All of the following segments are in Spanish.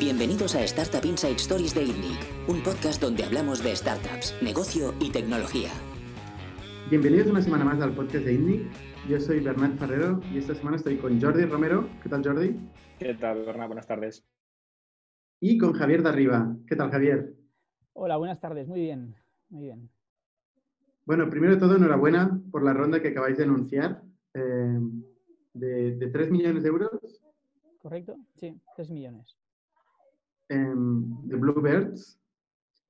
Bienvenidos a Startup Inside Stories de ITNIC, un podcast donde hablamos de startups, negocio y tecnología. Bienvenidos una semana más al podcast de ITNIC. Yo soy Bernat Ferrero y esta semana estoy con Jordi Romero. ¿Qué tal, Jordi? ¿Qué tal, Bernat? Buenas tardes. Y con Javier de Arriba. ¿Qué tal, Javier? Hola, buenas tardes. Muy bien, muy bien. Bueno, primero de todo, enhorabuena por la ronda que acabáis de anunciar eh, de, de 3 millones de euros. ¿Correcto? Sí, 3 millones. Em, de Bluebirds.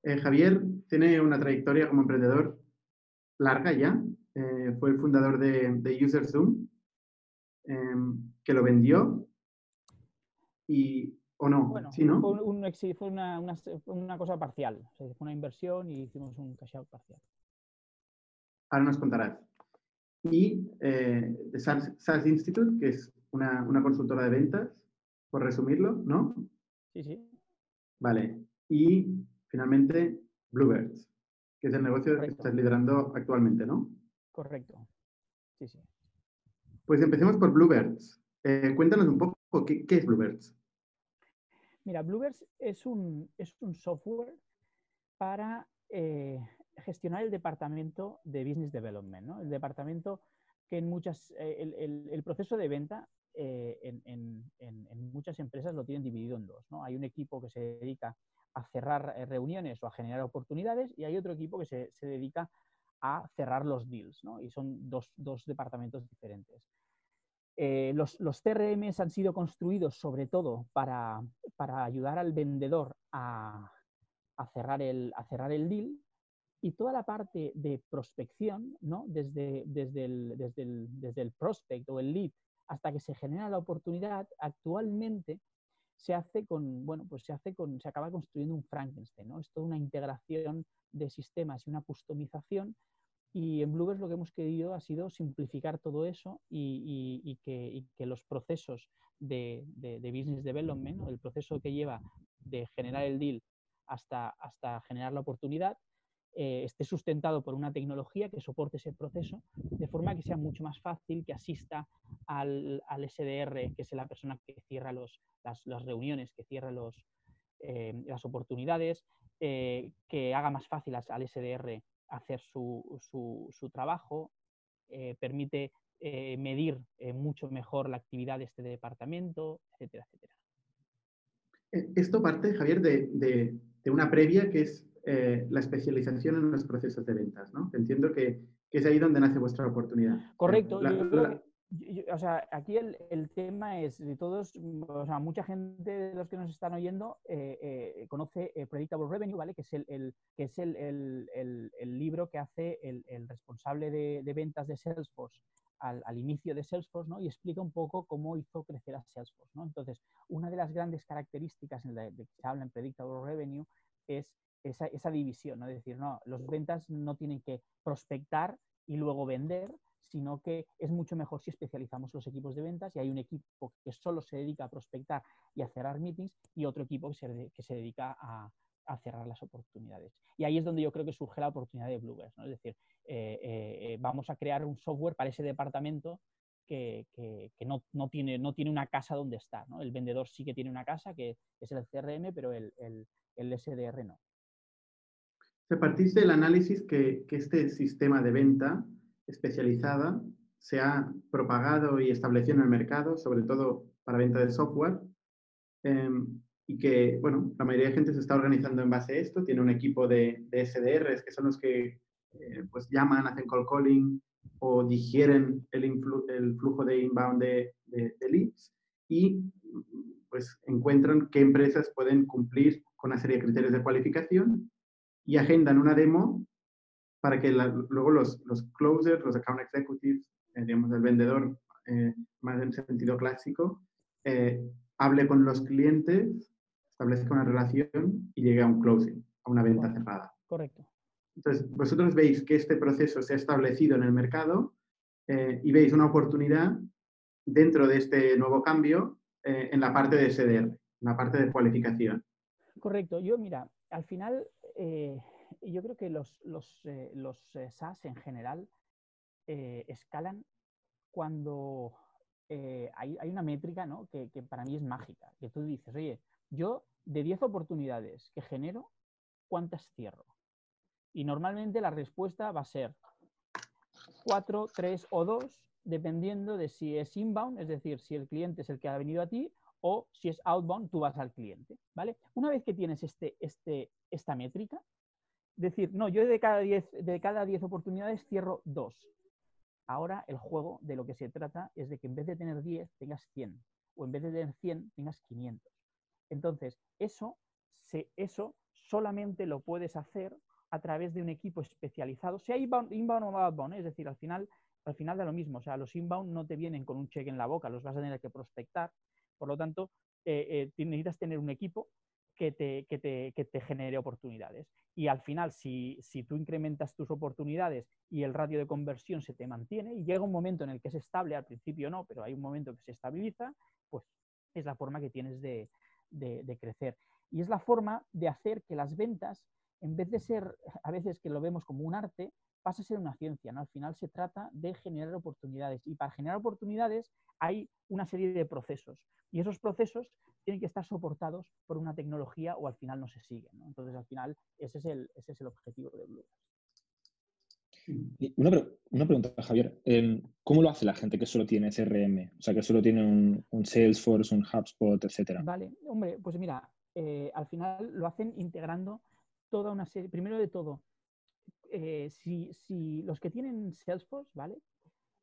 Eh, Javier tiene una trayectoria como emprendedor larga ya. Eh, fue el fundador de, de UserZoom, em, que lo vendió. Y, ¿O no? Bueno, ¿Sí, no? fue, un, fue una, una, una, cosa parcial. O sea, fue una inversión y hicimos un cash out parcial. Ahora nos contarás. Y eh, de SaaS, SaaS, Institute, que es una, una consultora de ventas, por resumirlo, ¿no? Sí, sí. Vale. Y finalmente, Bluebirds, que es el negocio Correcto. que estás liderando actualmente, ¿no? Correcto. Sí, sí. Pues empecemos por Bluebirds. Eh, cuéntanos un poco qué, qué, es Bluebirds. Mira, Bluebirds es un, es un software para eh, gestionar el departamento de Business Development, ¿no? El departamento que en muchas, eh, el, el, el, proceso de venta eh, en, en, en, muchas empresas lo tienen dividido en dos. ¿no? Hay un equipo que se dedica a cerrar eh, reuniones o a generar oportunidades y hay otro equipo que se, se dedica a cerrar los deals. ¿no? Y son dos, dos departamentos diferentes. Eh, los, los, CRMs han sido construidos sobre todo para, para ayudar al vendedor a, a, cerrar el, a cerrar el deal y toda la parte de prospección, ¿no? desde, desde, el, desde, el, desde el prospect o el lead hasta que se genera la oportunidad, actualmente se hace con, bueno, pues se hace con, se acaba construyendo un Frankenstein, ¿no? Es toda una integración de sistemas y una customización. Y en Bluebirds lo que hemos querido ha sido simplificar todo eso y, que, los procesos de, business development, el proceso que lleva de generar el deal hasta, hasta generar la oportunidad, eh, esté sustentado por una tecnología que soporte ese proceso, de forma que sea mucho más fácil, que asista al, al SDR, que es la persona que cierra los, las, reuniones, que cierra los, eh, las oportunidades, eh, que haga más fácil al SDR hacer su, su, su trabajo, permite medir mucho mejor la actividad de este departamento, etcétera, etcétera. Esto parte, Javier, de, de, de una previa que es eh, la especialización en los procesos de ventas, ¿no? Entiendo que, que, es ahí donde nace vuestra oportunidad. Correcto. La, yo, la... Yo, o sea, aquí el, el, tema es de todos, o sea, mucha gente de los que nos están oyendo eh, eh, conoce Predictable Revenue, ¿vale? Que es el, el que es el, el, libro que hace el, responsable de, de, ventas de Salesforce al, al, inicio de Salesforce, ¿no? Y explica un poco cómo hizo crecer a Salesforce, ¿no? Entonces, una de las grandes características en la, de que se habla en Predictable Revenue es esa, esa, división, ¿no? Es decir, no, los ventas no tienen que prospectar y luego vender, sino que es mucho mejor si especializamos los equipos de ventas y hay un equipo que solo se dedica a prospectar y a cerrar meetings y otro equipo que se, que se dedica a, a, cerrar las oportunidades. Y ahí es donde yo creo que surge la oportunidad de Bluebirds, ¿no? Es decir, eh, eh, vamos a crear un software para ese departamento que, que, que no, no, tiene, no tiene una casa donde estar. ¿no? El vendedor sí que tiene una casa, que es el CRM, pero el, el, el SDR no. Se partiste del análisis que, este sistema de venta especializada se ha propagado y establecido en el mercado, sobre todo para venta de software, eh, y que, bueno, la mayoría de gente se está organizando en base a esto, tiene un equipo de, de SDRs, que son los que eh, pues llaman, hacen call calling o digieren el, el flujo de inbound de, de, de leads y pues encuentran qué empresas pueden cumplir con una serie de criterios de cualificación y agendan una demo para que la, luego los, los closers, los account executives, eh, digamos, el vendedor, eh, más en sentido clásico, eh, hable con los clientes, establezca una relación y llegue a un closing, a una venta Correcto. cerrada. Correcto. Entonces, vosotros veis que este proceso se ha establecido en el mercado eh, y veis una oportunidad dentro de este nuevo cambio en la parte de SDR, en la parte de cualificación. Correcto. Yo, mira, al final, eh, yo creo que los, los, eh, los eh, SaaS en general escalan cuando hay, una métrica ¿no? que, que, para mí es mágica, que tú dices, oye, yo de 10 oportunidades que genero, ¿cuántas cierro? Y normalmente la respuesta va a ser 4, 3 o 2, dependiendo de si es inbound, es decir, si el cliente es el que ha venido a ti, o si es outbound, tú vas al cliente. ¿vale? Una vez que tienes este, este, esta métrica, decir, no, yo de cada 10 de cada oportunidades cierro 2. Ahora el juego de lo que se trata es de que en vez de tener 10 tengas 100 o en vez de tener 100 tengas 500. Entonces, eso, se, eso solamente lo puedes hacer a través de un equipo especializado, sea inbound, o outbound, es decir, al final, al final da lo mismo, o sea, los inbound no te vienen con un cheque en la boca, los vas a tener que prospectar, por lo tanto, eh, eh, necesitas tener un equipo que te, que te, que te genere oportunidades. Y al final, si, si, tú incrementas tus oportunidades y el ratio de conversión se te mantiene y llega un momento en el que es estable, al principio no, pero hay un momento que se estabiliza, pues es la forma que tienes de, de, crecer. Y es la forma de hacer que las ventas, en vez de ser a veces que lo vemos como un arte, pasa a ser una ciencia. ¿no? Al final se trata de generar oportunidades. Y para generar oportunidades hay una serie de procesos. Y esos procesos tienen que estar soportados por una tecnología o al final no se siguen. Entonces, al final, ese es el, ese es el objetivo de Blue. Una, una, pregunta, Javier. Em, ¿Cómo lo hace la gente que solo tiene CRM? O sea, que solo tiene un, Salesforce, un HubSpot, etcétera. Vale, hombre, pues mira, eh, al final lo hacen integrando toda una serie. Primero de todo, eh, si, los que tienen Salesforce, ¿vale?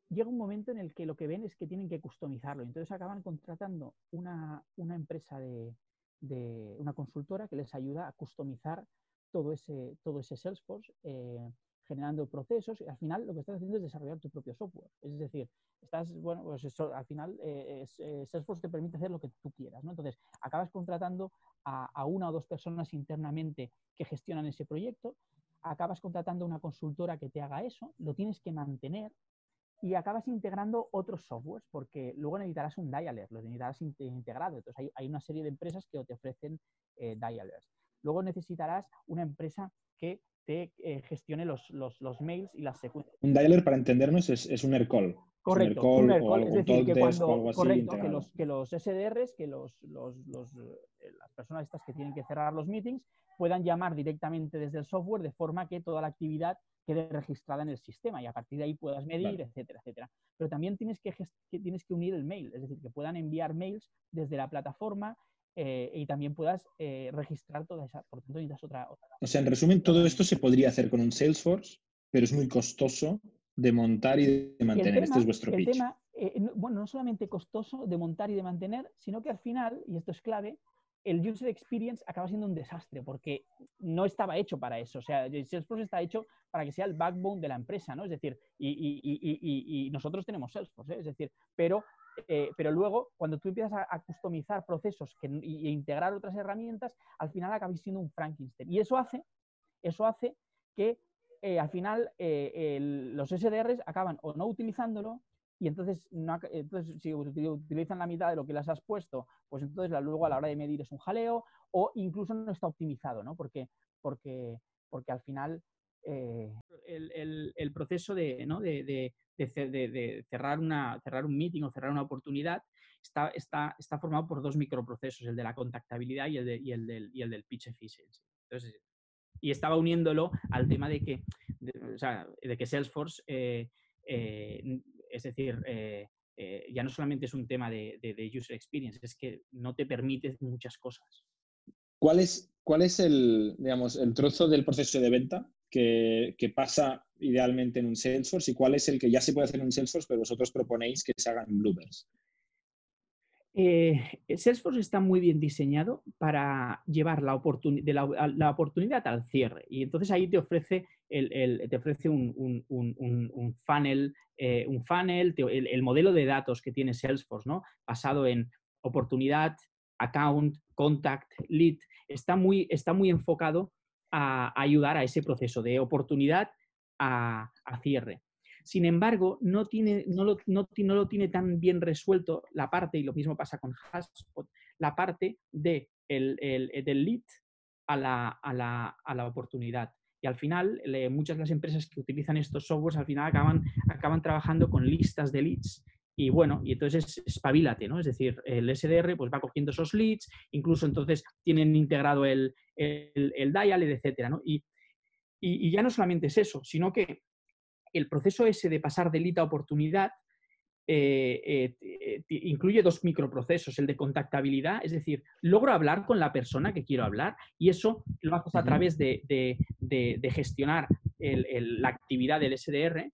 Llega un momento en el que lo que ven es que tienen que customizarlo. Entonces acaban contratando una, una empresa de, de, una consultora que les ayuda a customizar todo ese, todo ese Salesforce. Eh, generando procesos y al final lo que estás haciendo es desarrollar tu propio software. Es decir, estás, bueno, pues eso, al final eh, Salesforce te permite hacer lo que tú quieras, ¿no? Entonces, acabas contratando a, una o dos personas internamente que gestionan ese proyecto, acabas contratando una consultora que te haga eso, lo tienes que mantener y acabas integrando otros softwares porque luego necesitarás un dialer, lo necesitarás integrado. Entonces, hay, una serie de empresas que te ofrecen eh, dialers. Luego necesitarás una empresa que te eh, gestione los, los, los, mails y las secuencias. Un dialer, para entendernos, es, es un AirCall. Correcto, AirCall, es decir, que cuando, correcto, que los, que los SDRs, que los, los, eh, las personas estas que tienen que cerrar los meetings, puedan llamar directamente desde el software de forma que toda la actividad quede registrada en el sistema y a partir de ahí puedas medir, etcétera, etcétera. Pero también tienes que, que, tienes que unir el mail, es decir, que puedan enviar mails desde la plataforma eh, y también puedas eh, registrar toda esa. Por tanto, necesitas otra, otra. O sea, en resumen, todo esto se podría hacer con un Salesforce, pero es muy costoso de montar y de mantener. este es vuestro el pitch. Tema, eh, bueno, no solamente costoso de montar y de mantener, sino que al final, y esto es clave, el user experience acaba siendo un desastre porque no estaba hecho para eso. O sea, Salesforce está hecho para que sea el backbone de la empresa, ¿no? Es decir, y, y, y, y nosotros tenemos Salesforce, es decir, pero eh, pero luego, cuando tú empiezas a, customizar procesos que, y, integrar otras herramientas, al final acabas siendo un Frankenstein. Y eso hace, eso hace que eh, al final eh, los SDRs acaban o no utilizándolo y entonces, entonces si utilizan la mitad de lo que les has puesto, pues entonces luego a la hora de medir es un jaleo o incluso no está optimizado, ¿no? Porque, porque, porque al final el, el, proceso de, ¿no? de, de, cerrar, una, cerrar un meeting o cerrar una oportunidad está, está, está formado por dos microprocesos, el de la contactabilidad y el, de, y el, del, y el del pitch efficiency. Entonces, y estaba uniéndolo al tema de que, o sea, de que Salesforce, eh, eh, es decir, eh, ya no solamente es un tema de, user experience, es que no te permite muchas cosas. ¿Cuál es, cuál es el, digamos, el trozo del proceso de venta que, pasa idealmente en un Salesforce y cuál es el que ya se puede hacer en un Salesforce, pero vosotros proponéis que se hagan en Bluebirds? Eh, Salesforce está muy bien diseñado para llevar la, oportunidad al cierre y entonces ahí te ofrece, el, te ofrece un, un, un, un funnel, eh, un funnel el, modelo de datos que tiene Salesforce, ¿no? basado en oportunidad, account, contact, lead, está muy, está muy enfocado a ayudar a ese proceso de oportunidad a, cierre. Sin embargo, no, tiene, lo, tiene tan bien resuelto la parte, y lo mismo pasa con HubSpot, la parte de el, del lead a la, a, la, a la, oportunidad. Y al final, muchas de las empresas que utilizan estos softwares al final acaban, acaban trabajando con listas de leads y bueno, y entonces espabilate, ¿no? Es decir, el SDR pues va cogiendo esos leads, incluso entonces tienen integrado el, el, dial, etcétera, ¿no? Y, y, ya no solamente es eso, sino que el proceso ese de pasar de lead a oportunidad eh, eh, eh, incluye dos microprocesos, el de contactabilidad, es decir, logro hablar con la persona que quiero hablar y eso lo haces a través de, de, gestionar la actividad del SDR,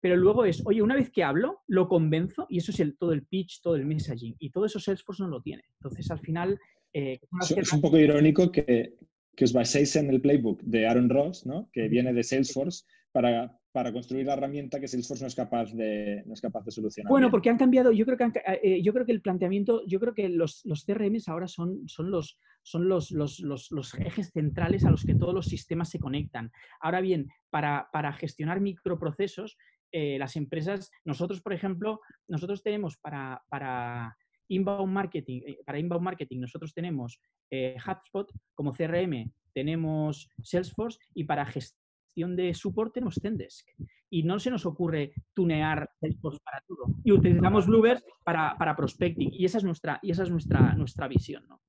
pero luego es, oye, una vez que hablo, lo convenzo y eso es el, todo el pitch, todo el messaging y todo eso Salesforce no lo tiene. Entonces, al final... es un poco irónico que, que os baséis en el playbook de Aaron Ross, ¿no? que viene de Salesforce, para, para construir la herramienta que Salesforce no es capaz de, no es capaz de solucionar. Bueno, porque han cambiado, yo creo que, eh, yo creo que el planteamiento, yo creo que los, los CRMs ahora son, son, los, son los, los, los, ejes centrales a los que todos los sistemas se conectan. Ahora bien, para, para gestionar microprocesos, eh, las empresas, nosotros, por ejemplo, nosotros tenemos para, para inbound marketing, eh, para inbound marketing nosotros tenemos HubSpot como CRM, tenemos Salesforce y para gestión de support tenemos Zendesk. Y no se nos ocurre tunear Salesforce para todo. Y utilizamos Bluebird para, para prospecting. Y esa es nuestra, y esa es nuestra, nuestra visión. ¿no?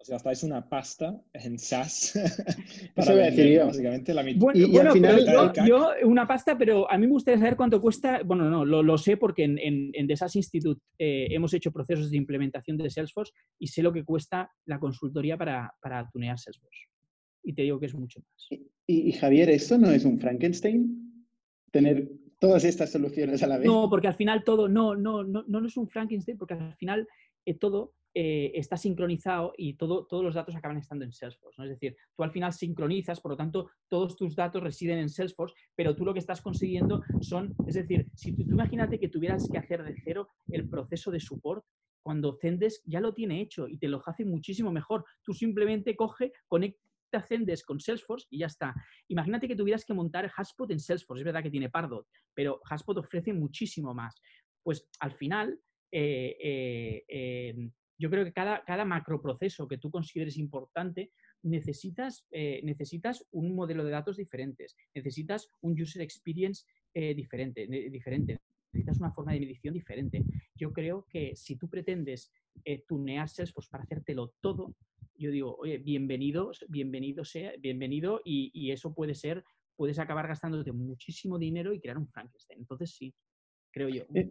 O sea, estáis una pasta en SaaS. para decir yo. Básicamente la mitad. Bueno, y, al final, yo, una pasta, pero a mí me gustaría saber cuánto cuesta. Bueno, no, lo, lo sé porque en, en, en The SaaS Institute eh, hemos hecho procesos de implementación de Salesforce y sé lo que cuesta la consultoría para, para tunear Salesforce y te digo que es mucho más. Y, Javier, ¿esto no es un Frankenstein? Tener todas estas soluciones a la vez. No, porque al final todo, no, no, no, no es un Frankenstein, porque al final eh, todo eh, está sincronizado y todo, todos los datos acaban estando en Salesforce. Es decir, tú al final sincronizas, por lo tanto, todos tus datos residen en Salesforce, pero tú lo que estás consiguiendo son, es decir, si tú, imagínate que tuvieras que hacer de cero el proceso de support, cuando Zendesk ya lo tiene hecho y te lo hace muchísimo mejor. Tú simplemente coge, conecta te Zendesk con Salesforce y ya está. Imagínate que tuvieras que montar HubSpot en Salesforce. Es verdad que tiene Pardot, pero HubSpot ofrece muchísimo más. Pues al final, eh, eh, eh, yo creo que cada, cada macroproceso que tú consideres importante, necesitas, necesitas un modelo de datos diferentes, necesitas un user experience diferente, diferente, necesitas una forma de medición diferente. Yo creo que si tú pretendes tunear Salesforce para hacértelo todo, yo digo, oye, bienvenido, bienvenido sea, bienvenido y, eso puede ser, puedes acabar gastándote muchísimo dinero y crear un Frankenstein. Entonces sí, creo yo. Eh,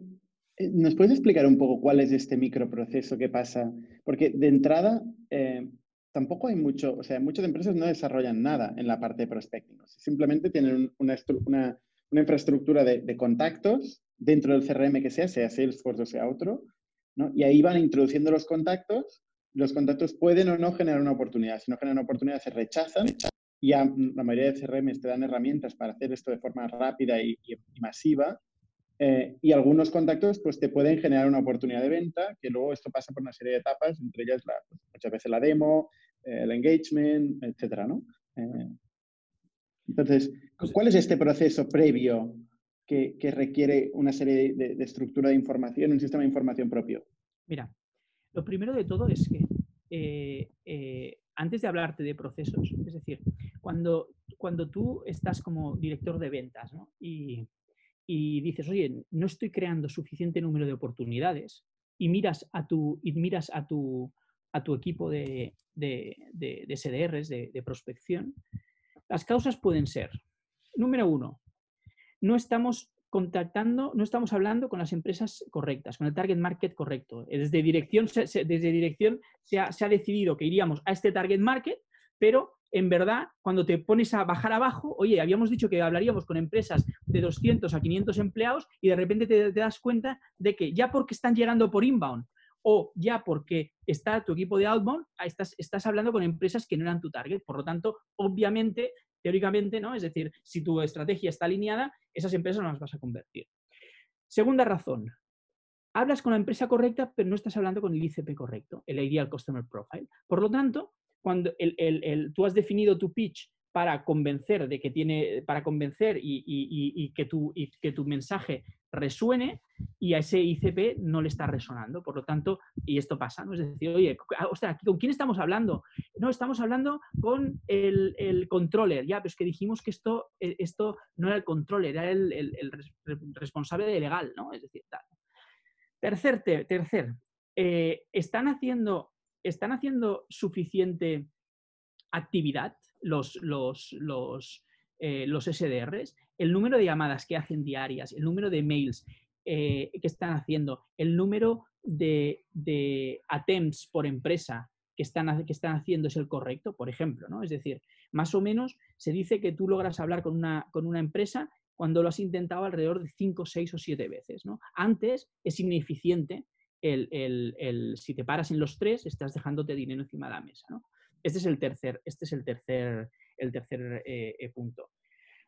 eh, ¿Nos puedes explicar un poco cuál es este microproceso que pasa? Porque de entrada eh, tampoco hay mucho, o sea, muchas empresas no desarrollan nada en la parte de prospecting. Simplemente tienen una, una, infraestructura de, contactos dentro del CRM que sea, sea Salesforce o sea otro, ¿no? y ahí van introduciendo los contactos los contactos pueden o no generar una oportunidad. Si no generan una oportunidad, se rechazan. Y a, la mayoría de CRMs te dan herramientas para hacer esto de forma rápida y, masiva. Eh, y algunos contactos pues, te pueden generar una oportunidad de venta, que luego esto pasa por una serie de etapas, entre ellas la, pues, muchas veces la demo, eh, el engagement, etcétera, ¿no? Eh, entonces, pues ¿cuál es este proceso previo que, requiere una serie de, de, estructura de información, un sistema de información propio? Mira, lo primero de todo es que eh, eh, antes de hablarte de procesos, es decir, cuando, cuando tú estás como director de ventas y, dices, oye, no estoy creando suficiente número de oportunidades y miras a tu, y miras a tu, a tu equipo de, de, de SDRs, de prospección, las causas pueden ser, número uno, no estamos contactando, no estamos hablando con las empresas correctas, con el target market correcto. Desde dirección, desde dirección se ha, se decidido que iríamos a este target market, pero en verdad, cuando te pones a bajar abajo, oye, habíamos dicho que hablaríamos con empresas de 200 a 500 empleados y de repente te, das cuenta de que ya porque están llegando por inbound o ya porque está tu equipo de outbound, estás, estás hablando con empresas que no eran tu target. Por lo tanto, obviamente teóricamente, ¿no? Es decir, si tu estrategia está alineada, esas empresas no las vas a convertir. Segunda razón, hablas con la empresa correcta, pero no estás hablando con el ICP correcto, el Ideal Customer Profile. Por lo tanto, cuando tú has definido tu pitch para convencer de que tiene, para convencer y, que tu, y que tu mensaje resuene y a ese ICP no le está resonando. Por lo tanto, y esto pasa, ¿no? Es decir, oye, ostras, ¿con quién estamos hablando? No, estamos hablando con el, el controller, ya, pero es que dijimos que esto, e, esto no era el controller, era el, el, responsable de legal, ¿no? Es decir, tal. Tercer, tercer eh, ¿están, haciendo, ¿están haciendo suficiente actividad los, los, los, eh, los SDRs? El número de llamadas que hacen diarias, el número de mails que están haciendo, el número de, attempts por empresa que están, que están haciendo es el correcto, por ejemplo, ¿no? Es decir, más o menos se dice que tú logras hablar con una, con una empresa cuando lo has intentado alrededor de 5, 6 o 7 veces, ¿no? Antes es ineficiente el, si te paras en los tres, estás dejándote dinero encima de la mesa, ¿no? Este es el tercer, este es el tercer, el tercer eh, eh, punto.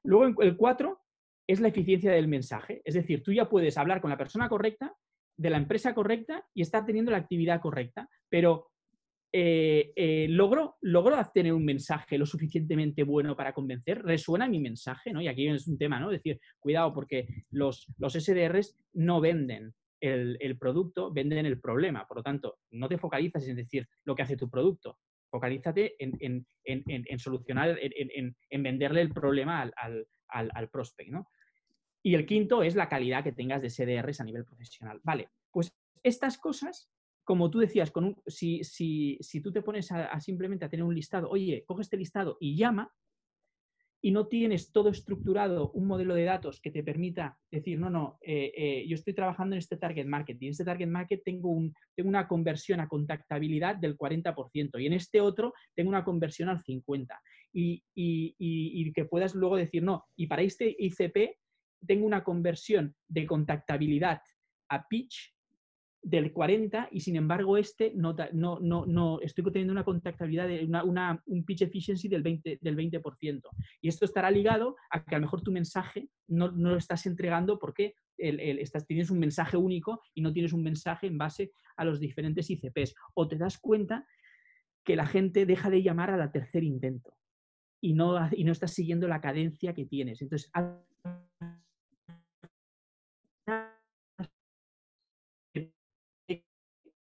Luego, el cuatro es la eficiencia del mensaje. Es decir, tú ya puedes hablar con la persona correcta, de la empresa correcta y estar teniendo la actividad correcta, pero eh, eh, logro, logro tener un mensaje lo suficientemente bueno para convencer, resuena mi mensaje, ¿no? Y aquí es un tema, ¿no? Decir, cuidado, porque los, los SDRs no venden el, producto, venden el problema. Por lo tanto, no te focalizas en decir lo que hace tu producto, focalízate en, en, solucionar, en, venderle el problema al, al, prospect, ¿no? Y el quinto es la calidad que tengas de SDRs a nivel profesional. Vale, pues estas cosas como tú decías, con si, si, si, tú te pones a, simplemente a tener un listado, oye, coge este listado y llama, y no tienes todo estructurado, un modelo de datos que te permita decir, no, no, eh, eh, yo estoy trabajando en este target market y en este target market tengo, un, tengo una conversión a contactabilidad del 40% y en este otro tengo una conversión al 50%. Y, y, y que puedas luego decir, no, y para este ICP tengo una conversión de contactabilidad a pitch del 40 y sin embargo este no, no, no, no estoy teniendo una contactabilidad de una, un pitch efficiency del 20%, del 20%. Y esto estará ligado a que a lo mejor tu mensaje no, no lo estás entregando porque el, estás, tienes un mensaje único y no tienes un mensaje en base a los diferentes ICPs. O te das cuenta que la gente deja de llamar a la tercer intento y no, y no estás siguiendo la cadencia que tienes. Entonces,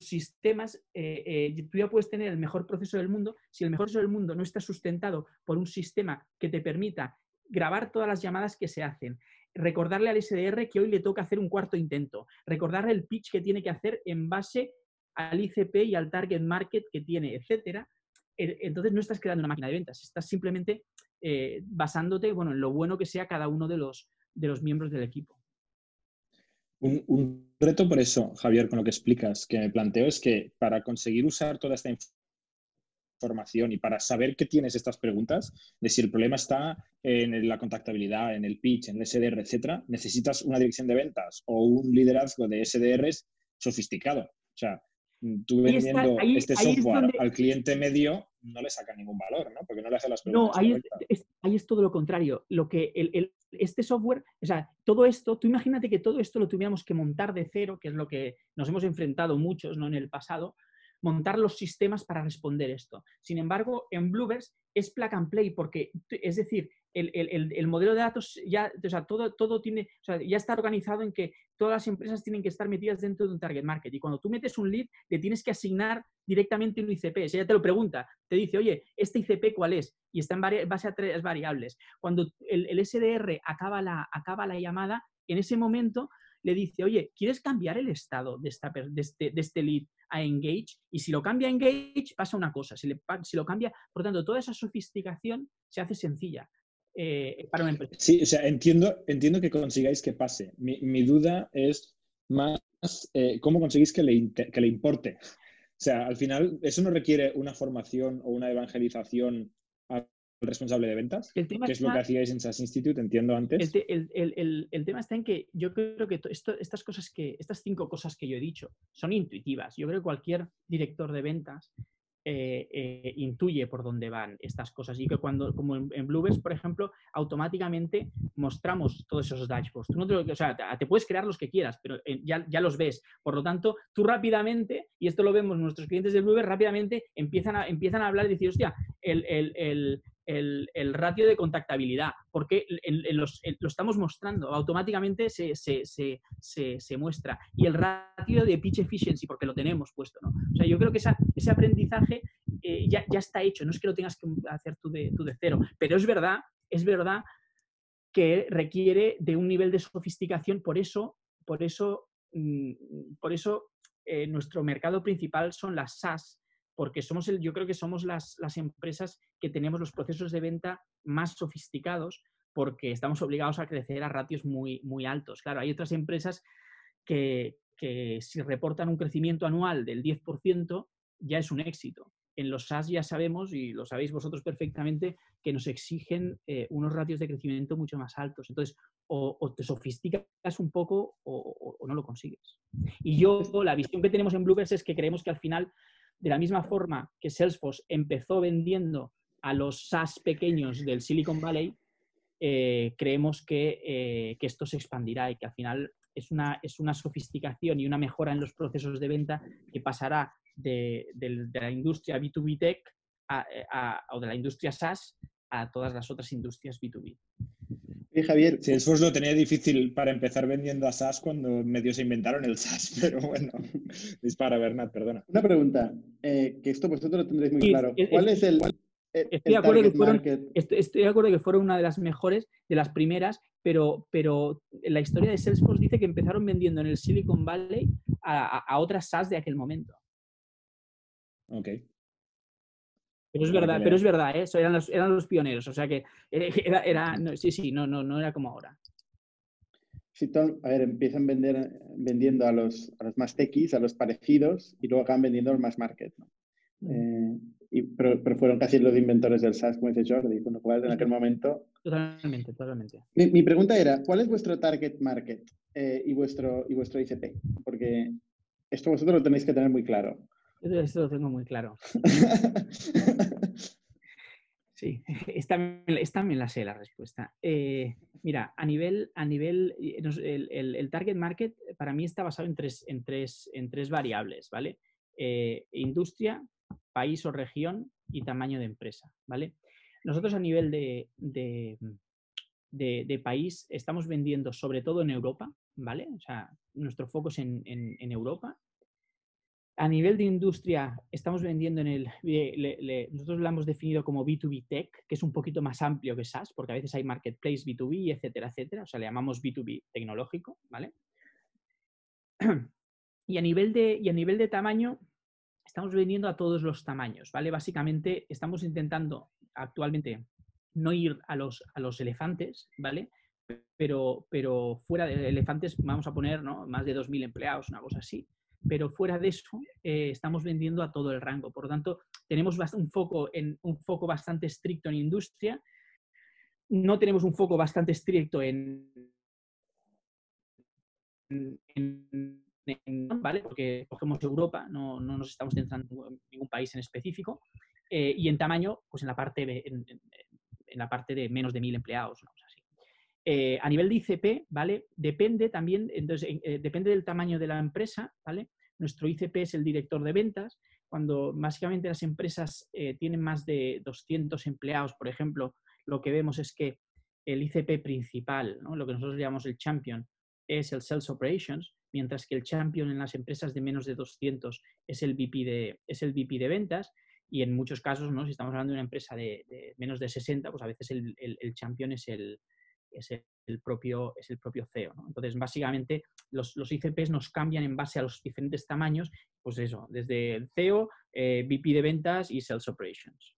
sistemas, eh, eh, tú ya puedes tener el mejor proceso del mundo, si el mejor proceso del mundo no está sustentado por un sistema que te permita grabar todas las llamadas que se hacen, recordarle al SDR que hoy le toca hacer un cuarto intento, recordarle el pitch que tiene que hacer en base al ICP y al target market que tiene, etcétera. E, entonces no estás creando una máquina de ventas, estás simplemente eh, basándote bueno, en lo bueno que sea cada uno de los, de los miembros del equipo. Un, reto por eso, Javier, con lo que explicas, que me planteo es que para conseguir usar toda esta información y para saber que tienes estas preguntas, de si el problema está en la contactabilidad, en el pitch, en el SDR, etcétera, necesitas una dirección de ventas o un liderazgo de SDRs sofisticado. O sea, tú vendiendo este software al cliente medio no le saca ningún valor, ¿no? Porque no le hace las preguntas. No, ahí es, ahí es, todo lo contrario. Lo que el, este software, o sea, todo esto, tú imagínate que todo esto lo tuviéramos que montar de cero, que es lo que nos hemos enfrentado muchos ¿no? en el pasado, montar los sistemas para responder esto. Sin embargo, en Bluebers es plug and play, porque, es decir, el, modelo de datos ya, o sea, todo, todo tiene, o sea, ya está organizado en que todas las empresas tienen que estar metidas dentro de un target market. Y cuando tú metes un lead, le tienes que asignar directamente un ICP. Si ella te lo pregunta, te dice, oye, ¿este ICP cuál es? Y está en base a tres variables. Cuando el, SDR acaba la, acaba la llamada, en ese momento le dice, oye, ¿quieres cambiar el estado de, esta, de, este, de este lead a engage? Y si lo cambia a engage, pasa una cosa. Si, le, si lo cambia, por tanto, toda esa sofisticación se hace sencilla. Eh, para una empresa. Sí, o sea, entiendo, entiendo que consigáis que pase. Mi, duda es más eh, cómo conseguís que le, que le importe. O sea, al final, eso no requiere una formación o una evangelización al responsable de ventas, que es lo que hacíais en SAS Institute, entiendo antes. El, tema está en que yo creo que estas cosas que, estas cinco cosas que yo he dicho son intuitivas. Yo creo que cualquier director de ventas eh, eh, intuye por dónde van estas cosas y que cuando, como en, en por ejemplo, automáticamente mostramos todos esos dashboards. Tú no te, o sea, te, puedes crear los que quieras, pero eh, ya, ya, los ves. Por lo tanto, tú rápidamente, y esto lo vemos nuestros clientes de Blueberry, rápidamente empiezan a, empiezan a hablar y decir, hostia, el, el, el, ratio de contactabilidad, porque lo estamos mostrando, automáticamente se, se, se, se, muestra. Y el ratio de pitch efficiency, porque lo tenemos puesto. ¿no? O sea, yo creo que esa, ese aprendizaje eh, ya, ya, está hecho, no es que lo tengas que hacer tú de, tú de cero, pero es verdad, es verdad que requiere de un nivel de sofisticación, por eso, por eso mm, por eso eh, nuestro mercado principal son las SaaS, porque somos el, yo creo que somos las, las empresas que tenemos los procesos de venta más sofisticados porque estamos obligados a crecer a ratios muy, muy altos. Claro, hay otras empresas que, que si reportan un crecimiento anual del 10%, ya es un éxito. En los SaaS ya sabemos, y lo sabéis vosotros perfectamente, que nos exigen eh, unos ratios de crecimiento mucho más altos. Entonces, o, te sofisticas un poco o, no lo consigues. Y yo, la visión que tenemos en Bluebirds es que creemos que al final, de la misma forma que Salesforce empezó vendiendo a los SaaS pequeños del Silicon Valley, eh, creemos que, eh, que, esto se expandirá y que al final es una, es una sofisticación y una mejora en los procesos de venta que pasará de, la industria B2B Tech o de la industria SaaS a todas las otras industrias B2B. Sí, Javier. Salesforce lo tenía difícil para empezar vendiendo a SaaS cuando medio se inventaron el SaaS, pero bueno, dispara, Bernat, perdona. Una pregunta, eh, que esto vosotros lo tendréis muy claro. ¿Cuál es el, Estoy de, acuerdo que fueron, estoy, de acuerdo que fueron una de las mejores, de las primeras, pero, pero la historia de Salesforce dice que empezaron vendiendo en el Silicon Valley a, otras SaaS de aquel momento. Ok. Pero es verdad, pero es verdad, ¿eh? eran, los, eran los pioneros, o sea que era, era sí, sí, no, no, no era como ahora. Sí, a ver, empiezan vender, vendiendo a los, a los más techies, a los parecidos, y luego acaban vendiendo a los más market. ¿no? Eh, pero, fueron casi los inventores del SaaS, como dice Jordi, con lo cual en aquel momento... Totalmente, totalmente. Mi, pregunta era, ¿cuál es vuestro target market eh, y, vuestro, y vuestro ICP? Porque esto vosotros lo tenéis que tener muy claro. Esto lo tengo muy claro. sí, esta, me la sé la respuesta. Eh, mira, a nivel, a nivel el, el, target market para mí está basado en tres, en tres, en tres variables, ¿vale? industria, país o región y tamaño de empresa, ¿vale? Nosotros a nivel de, de, país estamos vendiendo sobre todo en Europa, ¿vale? O sea, nuestro foco es en, Europa. A nivel de industria, estamos vendiendo en el. nosotros lo hemos definido como B2B Tech, que es un poquito más amplio que SaaS, porque a veces hay marketplace B2B, etcétera, etcétera. O sea, le llamamos B2B tecnológico, ¿vale? Y a nivel de, y a nivel de tamaño, estamos vendiendo a todos los tamaños, ¿vale? Básicamente estamos intentando actualmente no ir a los, a los elefantes, ¿vale? Pero, pero fuera de elefantes vamos a poner ¿no? más de 2.000 empleados, una cosa así. Pero fuera de eso eh, estamos vendiendo a todo el rango. Por lo tanto, tenemos un foco, en, un foco bastante estricto en industria. No tenemos un foco bastante estricto en, en ¿vale? Porque cogemos Europa, no, no, nos estamos centrando en ningún país en específico. Eh, y en tamaño, pues en la parte de, en, la parte de menos de mil empleados, así. Eh, a nivel de ICP, ¿vale? Depende también, entonces, depende del tamaño de la empresa, ¿vale? Nuestro ICP es el director de ventas. Cuando básicamente las empresas tienen más de 200 empleados, por ejemplo, lo que vemos es que el ICP principal, lo que nosotros llamamos el champion, es el Sales Operations, mientras que el champion en las empresas de menos de 200 es el VP de, es el de ventas y en muchos casos, ¿no? si estamos hablando de una empresa de, menos de 60, pues a veces el, el, champion es el, es el, propio, es el propio CEO. Entonces, básicamente, los, los, ICPs nos cambian en base a los diferentes tamaños, pues eso, desde el CEO, eh, VP de ventas y Sales Operations.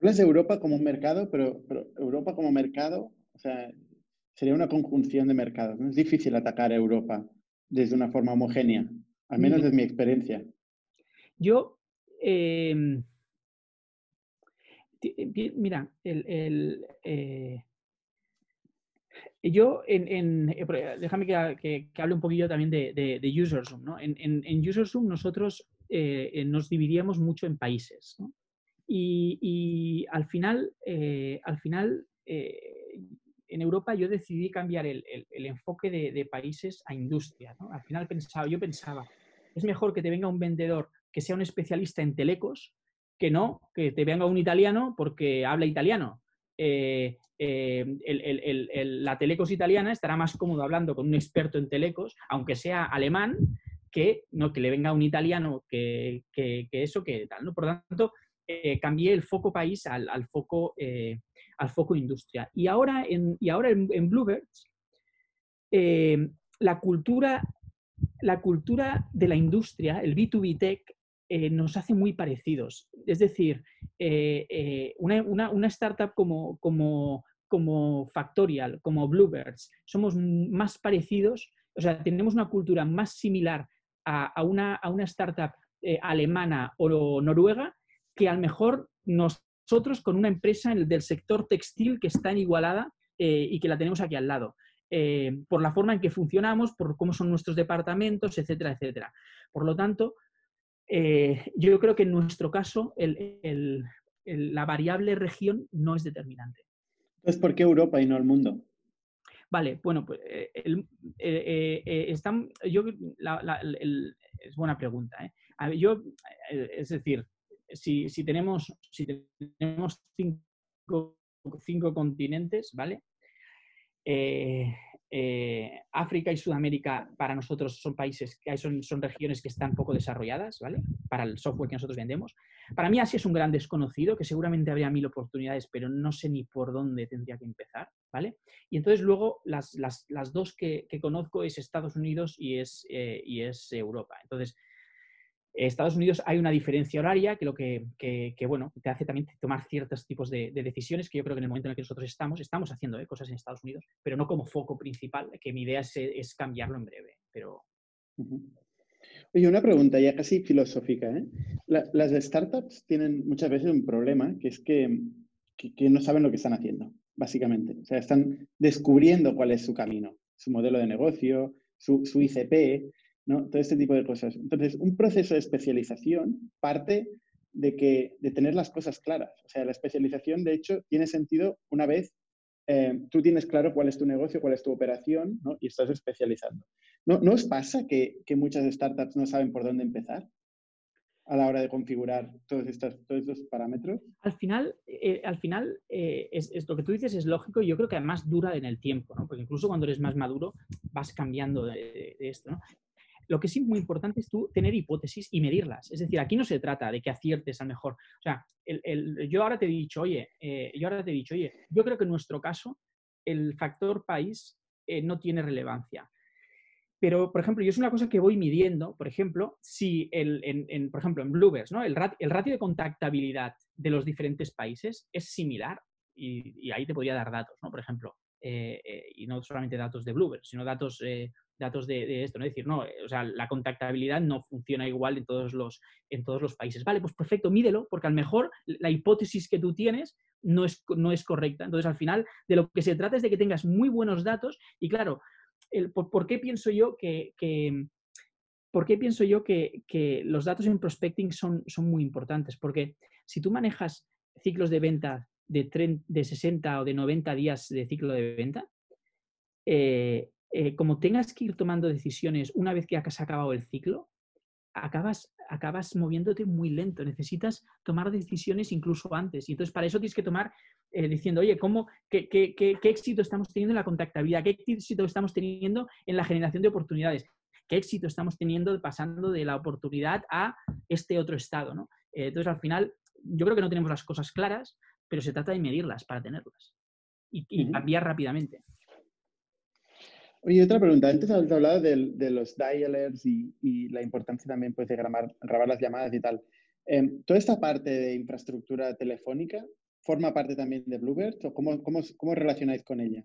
Hablas de Europa como un mercado, pero, pero Europa como mercado, o sea, sería una conjunción de mercados. ¿no? Es difícil atacar a Europa desde una forma homogénea, al menos desde mi experiencia. Yo, em, eh, mira, el, eh, yo, en, eh, déjame que, hable un poquillo también de, de, UserZoom. ¿no? En, en, UserZoom nosotros nos dividíamos mucho en países. y, al final, al final en Europa yo decidí cambiar el, enfoque de, países a industria. Al final pensaba, yo pensaba, es mejor que te venga un vendedor que sea un especialista en telecos que no que te venga un italiano porque habla italiano. Eh, eh, la telecos italiana estará más cómodo hablando con un experto en telecos, aunque sea alemán, que no que le venga un italiano que, eso, que tal. ¿no? Por lo tanto, eh, cambié el foco país al, foco, eh, al foco industria. Y ahora en, y ahora en, Bluebirds, eh, la cultura, la cultura de la industria, el B2B Tech, eh, nos hace muy parecidos. Es decir, eh, eh, una, startup como, como, como Factorial, como Bluebirds, somos más parecidos, o sea, tenemos una cultura más similar a, una, a una, startup alemana o noruega que a lo mejor nosotros con una empresa del sector textil que está en Igualada y que la tenemos aquí al lado. por la forma en que funcionamos, por cómo son nuestros departamentos, etcétera, etcétera. Por lo tanto, eh, yo creo que en nuestro caso la variable región no es determinante. Entonces, ¿por qué Europa y no el mundo? Vale, bueno, pues eh, eh, yo, es buena pregunta. yo, es decir, si, tenemos, si tenemos cinco, cinco continentes, ¿vale? Eh, África y Sudamérica para nosotros son países, son, son regiones que están poco desarrolladas, ¿vale? Para el software que nosotros vendemos. Para mí Asia es un gran desconocido, que seguramente habría mil oportunidades, pero no sé ni por dónde tendría que empezar, ¿vale? Y entonces luego las, las, las dos que, que, conozco es Estados Unidos y es, eh, y es Europa. Entonces, Estados Unidos hay una diferencia horaria que lo que, bueno, te hace también tomar ciertos tipos de, decisiones que yo creo que en el momento en el que nosotros estamos, estamos haciendo ¿eh? cosas en Estados Unidos, pero no como foco principal, que mi idea es, cambiarlo en breve. Pero... Oye, una pregunta ya casi filosófica. ¿eh? las startups tienen muchas veces un problema, que es que, no saben lo que están haciendo, básicamente. O sea, están descubriendo cuál es su camino, su modelo de negocio, su, su ICP, Todo este tipo de cosas. Entonces, un proceso de especialización parte de, que, de tener las cosas claras. O sea, la especialización, de hecho, tiene sentido una vez eh, tú tienes claro cuál es tu negocio, cuál es tu operación, ¿no? y estás especializando. ¿No, ¿No os pasa que, que, muchas startups no saben por dónde empezar a la hora de configurar todos estos, todos estos parámetros? Al final, eh, al final eh, es, lo que tú dices es lógico y yo creo que además dura en el tiempo, ¿no? porque incluso cuando eres más maduro vas cambiando de, esto. Lo que sí muy importante es tú tener hipótesis y medirlas. Es decir, aquí no se trata de que aciertes al mejor. O sea, yo ahora te he dicho, oye, eh, yo ahora te he dicho, oye, yo creo que en nuestro caso el factor país eh, no tiene relevancia. Pero, por ejemplo, yo es una cosa que voy midiendo, por ejemplo, si el, en, por ejemplo, en Bluebirds, ¿no? el, ratio de contactabilidad de los diferentes países es similar y, ahí te podría dar datos, ¿no? Por ejemplo, eh, y no solamente datos de Bluebirds, sino datos datos de, esto, ¿no? Es decir, no, eh, o sea, la contactabilidad no funciona igual en todos, los, en todos los países. Vale, pues perfecto, mídelo, porque a lo mejor la hipótesis que tú tienes no es, no es correcta. Entonces, al final, de lo que se trata es de que tengas muy buenos datos y, claro, el, por, qué pienso yo que, ¿Por qué pienso yo que, que, los datos en prospecting son, son muy importantes? Porque si tú manejas ciclos de venta de, de 60 o de 90 días de ciclo de venta, eh, eh, como tengas que ir tomando decisiones una vez que has acabado el ciclo, acabas, acabas moviéndote muy lento. Necesitas tomar decisiones incluso antes. Y entonces para eso tienes que tomar eh, diciendo, oye, ¿cómo, qué, qué, qué, éxito estamos teniendo en la contactabilidad? ¿Qué éxito estamos teniendo en la generación de oportunidades? ¿Qué éxito estamos teniendo pasando de la oportunidad a este otro estado? ¿no? Eh, entonces al final, yo creo que no tenemos las cosas claras, pero se trata de medirlas para tenerlas y, cambiar rápidamente. Oye, otra pregunta. Antes hablado de, los dialers y, la importancia también pues, de grabar, grabar las llamadas y tal. Em, ¿Toda esta parte de infraestructura telefónica forma parte también de Bluebird o cómo, cómo, cómo relacionáis con ella?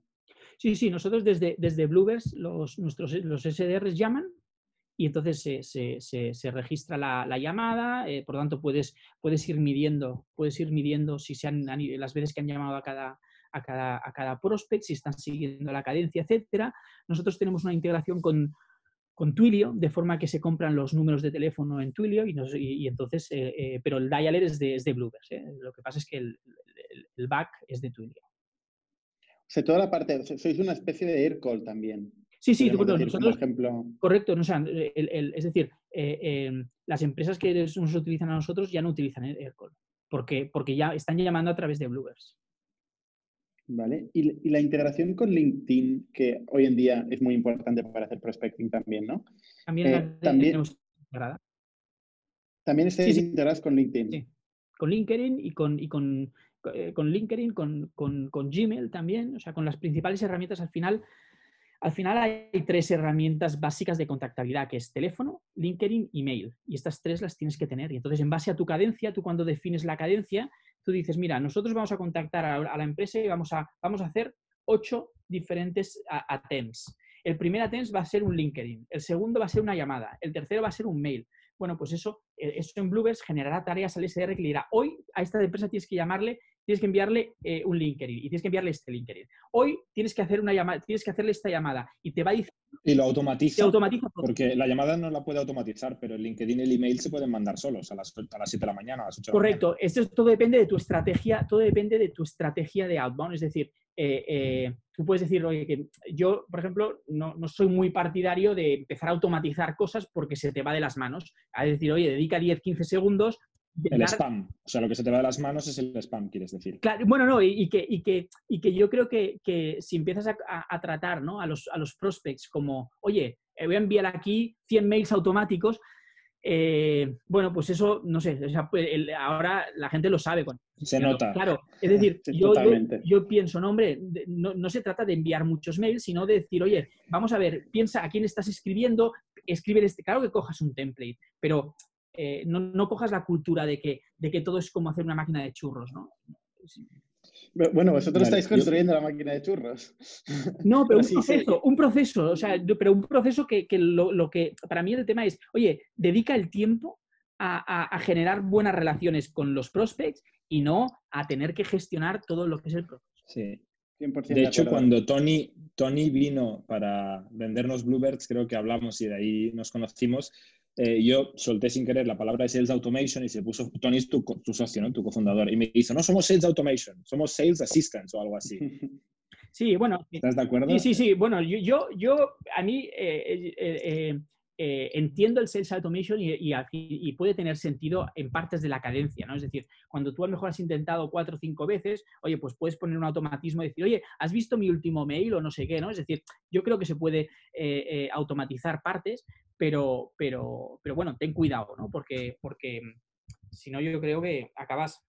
Sí, sí, nosotros desde, desde Bluebird los, nuestros, los SDRs llaman y entonces se, se, se, registra la, la llamada, eh, por lo tanto puedes, puedes, ir midiendo, puedes ir midiendo si se han, las veces que han llamado a cada, a cada, a cada prospect, si están siguiendo la cadencia, etcétera. Nosotros tenemos una integración con, con Twilio, de forma que se compran los números de teléfono en Twilio y, entonces, eh, eh, pero el dialer es de, es de ¿eh? Lo que pasa es que el, el, back es de Twilio. O sea, toda la parte, sois una especie de AirCall también. Sí, sí, nosotros, ejemplo... correcto, no, es decir, las empresas que nos utilizan a nosotros ya no utilizan AirCall, porque, porque ya están llamando a través de Bluebers. ¿Vale? Y, la integración con LinkedIn, que hoy en día es muy importante para hacer prospecting también, ¿no? También, eh, también, también estáis integradas con LinkedIn. Sí, con LinkedIn y con, y con, eh, con LinkedIn, con, con, con, Gmail también, o sea, con las principales herramientas al final. Al final hay tres herramientas básicas de contactabilidad, que es teléfono, LinkedIn, email. Y estas tres las tienes que tener. Y entonces, en base a tu cadencia, tú cuando defines la cadencia, tú dices, mira, nosotros vamos a contactar a, la empresa y vamos a, vamos a hacer ocho diferentes attempts. El primer attempt va a ser un LinkedIn, el segundo va a ser una llamada, el tercero va a ser un mail. Bueno, pues eso, eh, eso en Bluebirds generará tareas al SDR que le dirá, hoy a esta empresa tienes que llamarle tienes que enviarle eh, un LinkedIn y tienes que enviarle este LinkedIn. Hoy tienes que hacer una llamada, tienes que hacerle esta llamada y te va a decir. Y lo automatiza. automatiza porque la llamada no la puede automatizar, pero el LinkedIn y el email se pueden mandar solos a las, a las 7 de la mañana, a las 8 Correcto. Esto Esto todo depende de tu estrategia, todo depende de tu estrategia de outbound. Es decir, eh, eh, tú puedes decir, oye, que yo, por ejemplo, no, no, soy muy partidario de empezar a automatizar cosas porque se te va de las manos. A decir, oye, dedica 10, 15 segundos el spam. O sea, lo que se te va de las manos es el spam, quieres decir. Claro, bueno, no, y, que, y, que, y que yo creo que, que si empiezas a, tratar ¿no? a, los, a los prospects como, oye, eh, voy a enviar aquí 100 mails automáticos, eh, bueno, pues eso, no sé, pues, ahora la gente lo sabe. se nota. Claro, es decir, yo, yo, pienso, no, hombre, no, no, se trata de enviar muchos mails, sino de decir, oye, vamos a ver, piensa a quién estás escribiendo, escribe este, claro que cojas un template, pero eh, no, cojas la cultura de que, de que todo es como hacer una máquina de churros, ¿no? Bueno, vosotros estáis construyendo la máquina de churros. No, pero, un proceso, un proceso, o sea, pero un proceso que, lo, que para mí el tema es, oye, dedica el tiempo a, generar buenas relaciones con los prospects y no a tener que gestionar todo lo que es el proceso. Sí. 100% de hecho, cuando Tony, Tony vino para vendernos Bluebirds, creo que hablamos y de ahí nos conocimos, eh, yo solté sin querer la palabra de Sales Automation y se puso, Tony es tu, socio, ¿no? tu cofundador, y me dijo, no somos Sales Automation, somos Sales Assistants o algo así. Sí, bueno. ¿Estás de acuerdo? Sí, sí, sí. Bueno, yo, yo, a mí eh, eh, eh, entiendo el Sales Automation y, puede tener sentido en partes de la cadencia, ¿no? Es decir, cuando tú a lo mejor has intentado cuatro o cinco veces, oye, pues puedes poner un automatismo y decir, oye, ¿has visto mi último mail o no sé qué, ¿no? Es decir, yo creo que se puede eh, eh, automatizar partes, pero, pero, pero bueno, ten cuidado, ¿no? Porque, porque si no, yo creo que acabas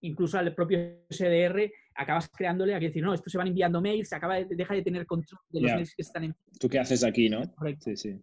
incluso al propio SDR acabas creándole a decir, no, esto se van enviando mails, se acaba de, deja de tener control de los mails que están en... ¿Tú qué haces aquí, no? Sí, sí.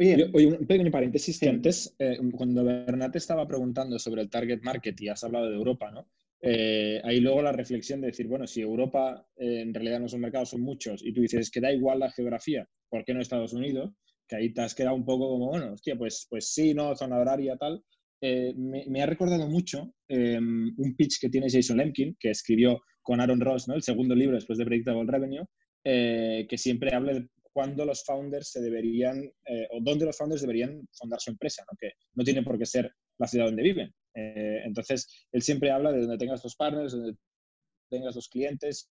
Oye, un pequeño paréntesis que antes, eh, cuando Bernat estaba preguntando sobre el target market y has hablado de Europa, ¿no? Eh, ahí luego la reflexión de decir, bueno, si Europa eh, en realidad no es un mercado, son muchos, y tú dices que da igual la geografía, ¿por qué no Estados Unidos? Que ahí te has quedado un poco como, bueno, hostia, pues, pues sí, ¿no? Zona horaria, tal. Me, ha recordado mucho un pitch que tiene Jason Lemkin, que escribió con Aaron Ross, ¿no? El segundo libro después de Predictable Revenue, que siempre habla de cuándo los founders se deberían, eh, o dónde los founders deberían fundar su empresa, ¿no? que no tiene por qué ser la ciudad donde viven. Eh, entonces, él siempre habla de donde tengas los partners, donde tengas los clientes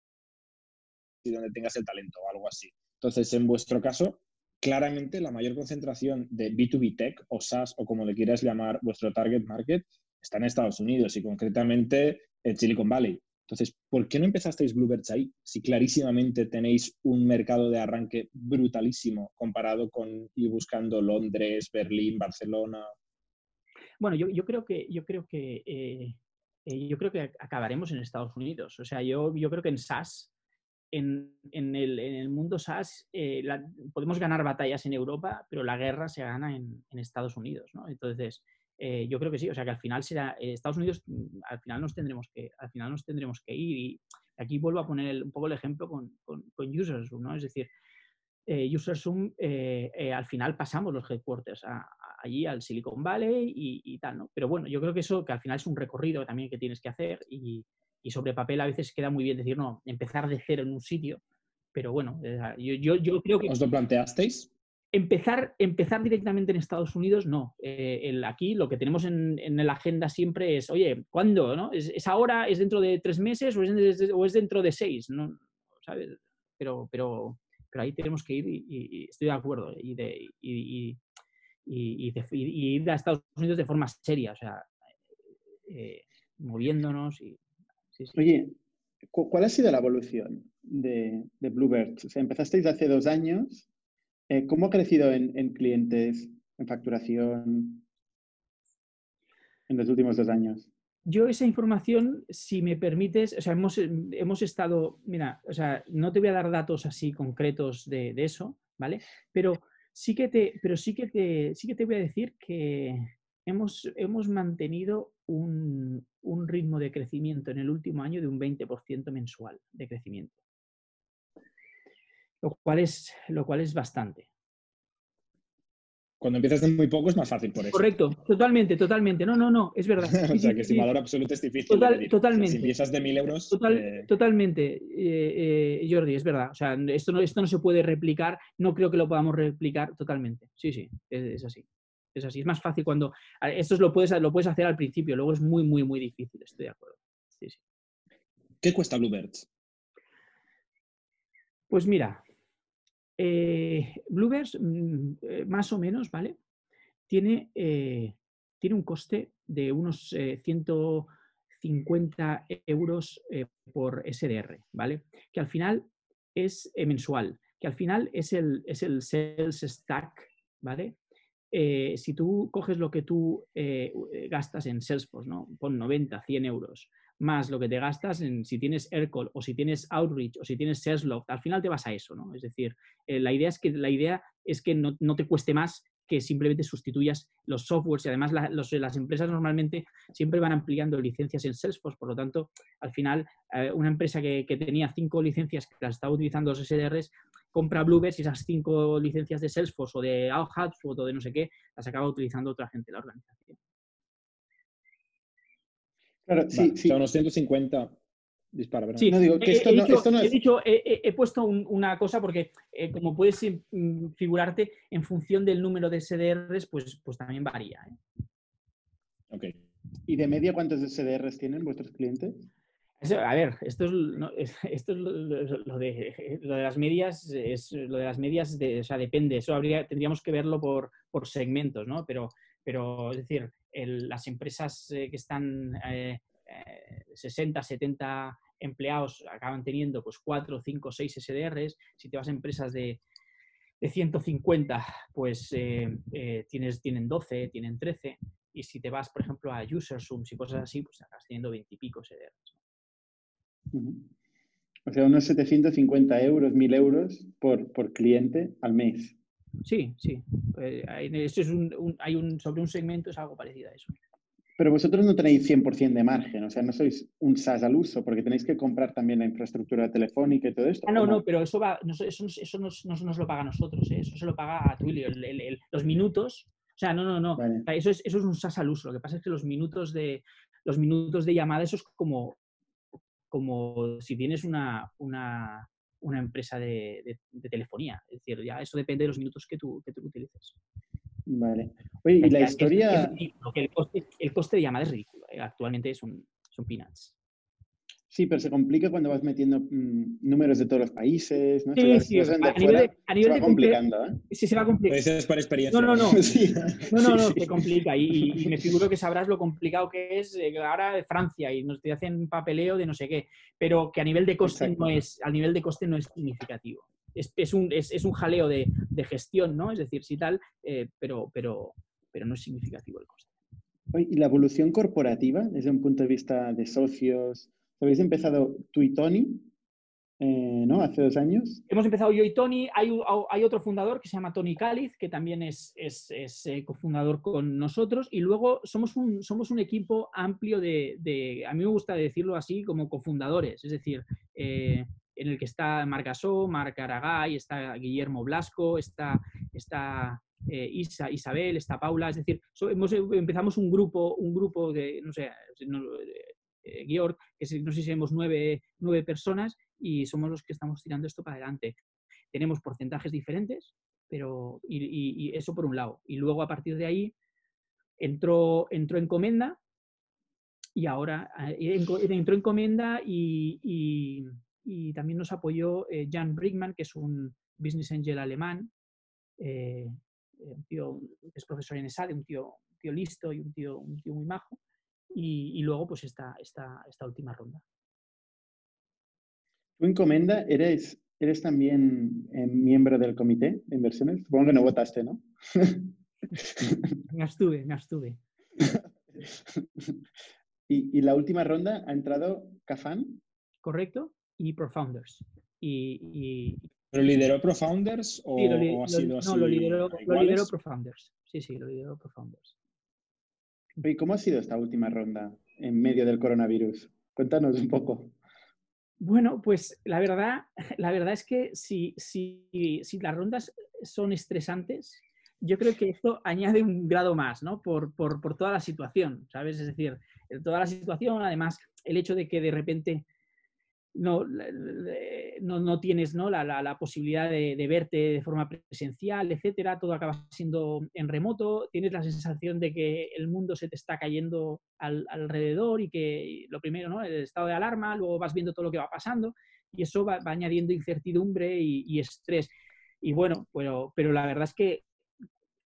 y donde tengas el talento o algo así. Entonces, en vuestro caso, claramente la mayor concentración de B2B Tech o SaaS o como le quieras llamar vuestro target market está en Estados Unidos y concretamente en Silicon Valley. Entonces, ¿por qué no empezasteis Bluebirds ahí? Si clarísimamente tenéis un mercado de arranque brutalísimo comparado con ir buscando Londres, Berlín, Barcelona. Bueno, yo, creo que yo creo que eh, eh, yo creo que acabaremos en Estados Unidos. O sea, yo, yo creo que en SaaS, en, el, mundo SaaS, eh, podemos ganar batallas en Europa, pero la guerra se gana en, en Estados Unidos, ¿no? Entonces, eh, yo creo que sí, o sea que al final será, eh, Estados Unidos, mm, al final nos tendremos que, al final nos tendremos que ir y aquí vuelvo a poner un poco el ejemplo con, con, con ¿no? Es decir, eh, UserZoom, eh, al final pasamos los headquarters allí al Silicon Valley y, tal, ¿no? Pero bueno, yo creo que eso, que al final es un recorrido también que tienes que hacer y, y sobre papel a veces queda muy bien decir, no, empezar de cero en un sitio, pero bueno, yo, yo, yo creo que... ¿Os lo planteasteis? Empezar, empezar directamente en Estados Unidos, no. Eh, aquí lo que tenemos en, la agenda siempre es, oye, ¿cuándo? No? ¿Es, ahora? ¿Es dentro de tres meses o es, dentro de seis? ¿no? ¿Sabes? Pero, pero, pero ahí tenemos que ir y, estoy de acuerdo. Y, de, y, ir a Estados Unidos de forma seria, o sea, eh, moviéndonos. Y, Oye, ¿cuál ha sido la evolución de, de Bluebird? O sea, empezasteis hace dos años eh, ¿Cómo ha crecido en, clientes, en facturación en los últimos dos años? yo esa información, si me permites, o sea, hemos, hemos estado, mira, o sea, no te voy a dar datos así concretos de, de eso, ¿vale? Pero sí que te, pero sí que te, sí que te voy a decir que hemos, hemos mantenido un, un ritmo de crecimiento en el último año de un 20% mensual de crecimiento. Lo cual es, lo cual es bastante. Cuando empiezas de muy poco es más fácil por eso. Correcto, totalmente, totalmente. No, no, no, es verdad. o sea, que sin valor absoluto es difícil. Total, totalmente. si empiezas de mil euros. Total, eh, Totalmente, eh, eh, Jordi, es verdad. O sea, esto no, esto no se puede replicar, no creo que lo podamos replicar totalmente. Sí, sí, es, es así. Es así. Es más fácil cuando. Esto lo puedes, lo puedes hacer al principio, luego es muy, muy, muy difícil, estoy de acuerdo. Sí, sí. ¿Qué cuesta Bluebirds? Pues mira, eh, Bluebirds, mm, eh, más o menos, ¿vale? Tiene, eh, tiene un coste de unos eh, 150 euros eh, por SDR, ¿vale? Que al final es mensual, que al final es el, es el sales stack, ¿vale? Si tú coges lo que tú gastas en Salesforce, ¿no? Pon 90, 100 euros, más lo que te gastas en si tienes Aircall o si tienes Outreach o si tienes Salesloft, al final te vas a eso, ¿no? Es decir, eh, la idea es que, la idea es que no, no, te cueste más que simplemente sustituyas los softwares y además la, los, las empresas normalmente siempre van ampliando licencias en Salesforce, por lo tanto, al final, eh, una empresa que, que, tenía cinco licencias que las estaba utilizando los SDRs, compra Bluebirds y esas cinco licencias de Salesforce o de HubSpot o de no sé qué, las acaba utilizando otra gente de la organización. Claro, sí, Va, sí. O sea, unos 150. Dispara, ¿verdad? Sí, no digo que esto, he, no, dicho, esto no es... He, dicho, he, he puesto un, una cosa porque, eh, como puedes figurarte, en función del número de SDRs, pues, pues también varía. ¿eh? Ok. ¿Y de media cuántos SDRs tienen vuestros clientes? A ver, esto es, no, esto es lo, lo, de, lo, de, las medias, es lo de las medias, de, o sea, depende, eso habría, tendríamos que verlo por, por segmentos, ¿no? Pero, pero es decir, el, las empresas eh, que están eh, eh, 60, 70 empleados acaban teniendo pues 4, 5, 6 SDRs. Si te vas a empresas de, de 150, pues eh, eh, tienes, tienen 12, tienen 13. Y si te vas, por ejemplo, a UserSums y cosas así, pues acabas teniendo 20 y pico SDRs. Uh -huh. O sea, unos 750 euros, 1000 euros por, por cliente al mes. Sí, sí. Eh, esto es un, un, hay un, sobre un segmento es algo parecido a eso. Pero vosotros no tenéis 100% de margen, o sea, no sois un SaaS al uso, porque tenéis que comprar también la infraestructura telefónica y todo esto. Ah, no, no, pero eso, va, eso, eso, eso nos, nos, nos, lo paga a nosotros, ¿eh? eso se lo paga a Twilio. El, el, el, los minutos, o sea, no, no, no, vale. eso, es, eso es un SaaS al uso. Lo que pasa es que los minutos de, los minutos de llamada, eso es como, como si tienes una, una, una empresa de, de, de, telefonía. Es decir, ya eso depende de los minutos que tú, que tú utilices. Vale. Oye, y la historia... Es, es el, coste, el, coste, de llamada es ridículo. ¿eh? Actualmente son, son peanuts. Sí, pero se complica cuando vas metiendo mmm, números de todos los países, ¿no? Sí, sí, a, a, nivel de, a nivel se va complicando, ¿eh? Sí, se va complicando. Pues es por experiencia. No, no, no. Sí. No, no, no, se complica. Y, y, me figuro que sabrás lo complicado que es eh, ahora de Francia y nos te hacen papeleo de no sé qué. Pero que a nivel de coste Exacto. no es, a nivel de coste no es significativo. Es, es, un, es, es un jaleo de, de, gestión, ¿no? Es decir, sí tal, eh, pero, pero, pero no es significativo el coste. Oye, ¿Y la evolución corporativa desde un punto de vista de socios? Habéis empezado tú y Tony, eh, ¿no? Hace dos años. Hemos empezado yo y Tony. Hay, hay otro fundador que se llama Tony Cáliz, que también es, es, es eh, cofundador con nosotros. Y luego somos un, somos un equipo amplio de, de, a mí me gusta decirlo así, como cofundadores. Es decir, eh, en el que está Marc Gasó, Marc Aragay, está Guillermo Blasco, está, está Isa, Isabel, está Paula. Es decir, empezamos un grupo, un grupo de, no sé, eh, Georg, que no sé si somos nueve, nueve personas y somos los que estamos tirando esto para adelante. Tenemos porcentajes diferentes, pero y, eso por un lado. Y luego a partir de ahí entró, entró Encomenda y ahora eh, entró Encomenda y, y, también nos apoyó eh, Jan Brickman, que es un business angel alemán, un tío es profesor en ESADE, un tío, tío listo y un tío, un tío muy majo y, y luego pues esta, esta, esta última ronda. ¿Tú encomenda eres, eres también eh, miembro del comité de inversiones? Supongo que no votaste, ¿no? me abstuve, me abstuve. Y, la última ronda ha entrado Cafan. Correcto, y Profounders. Y, ¿Pero lideró Profounders o, o ha sido así? No, lo lideró, lo lideró Profounders. Sí, sí, lo lideró Profounders. ¿Y cómo ha sido esta última ronda en medio del coronavirus? Cuéntanos un poco. Bueno, pues la verdad, la verdad es que si, si, si las rondas son estresantes, yo creo que esto añade un grado más, ¿no? Por, por, por, toda la situación, ¿sabes? Es decir, toda la situación, además, el hecho de que de repente no, no, tienes ¿no? La, la, posibilidad de, verte de forma presencial, etcétera, todo acaba siendo en remoto, tienes la sensación de que el mundo se te está cayendo alrededor y que lo primero, ¿no? el estado de alarma, luego vas viendo todo lo que va pasando y eso va, añadiendo incertidumbre y, estrés. Y bueno, pero, pero la verdad es que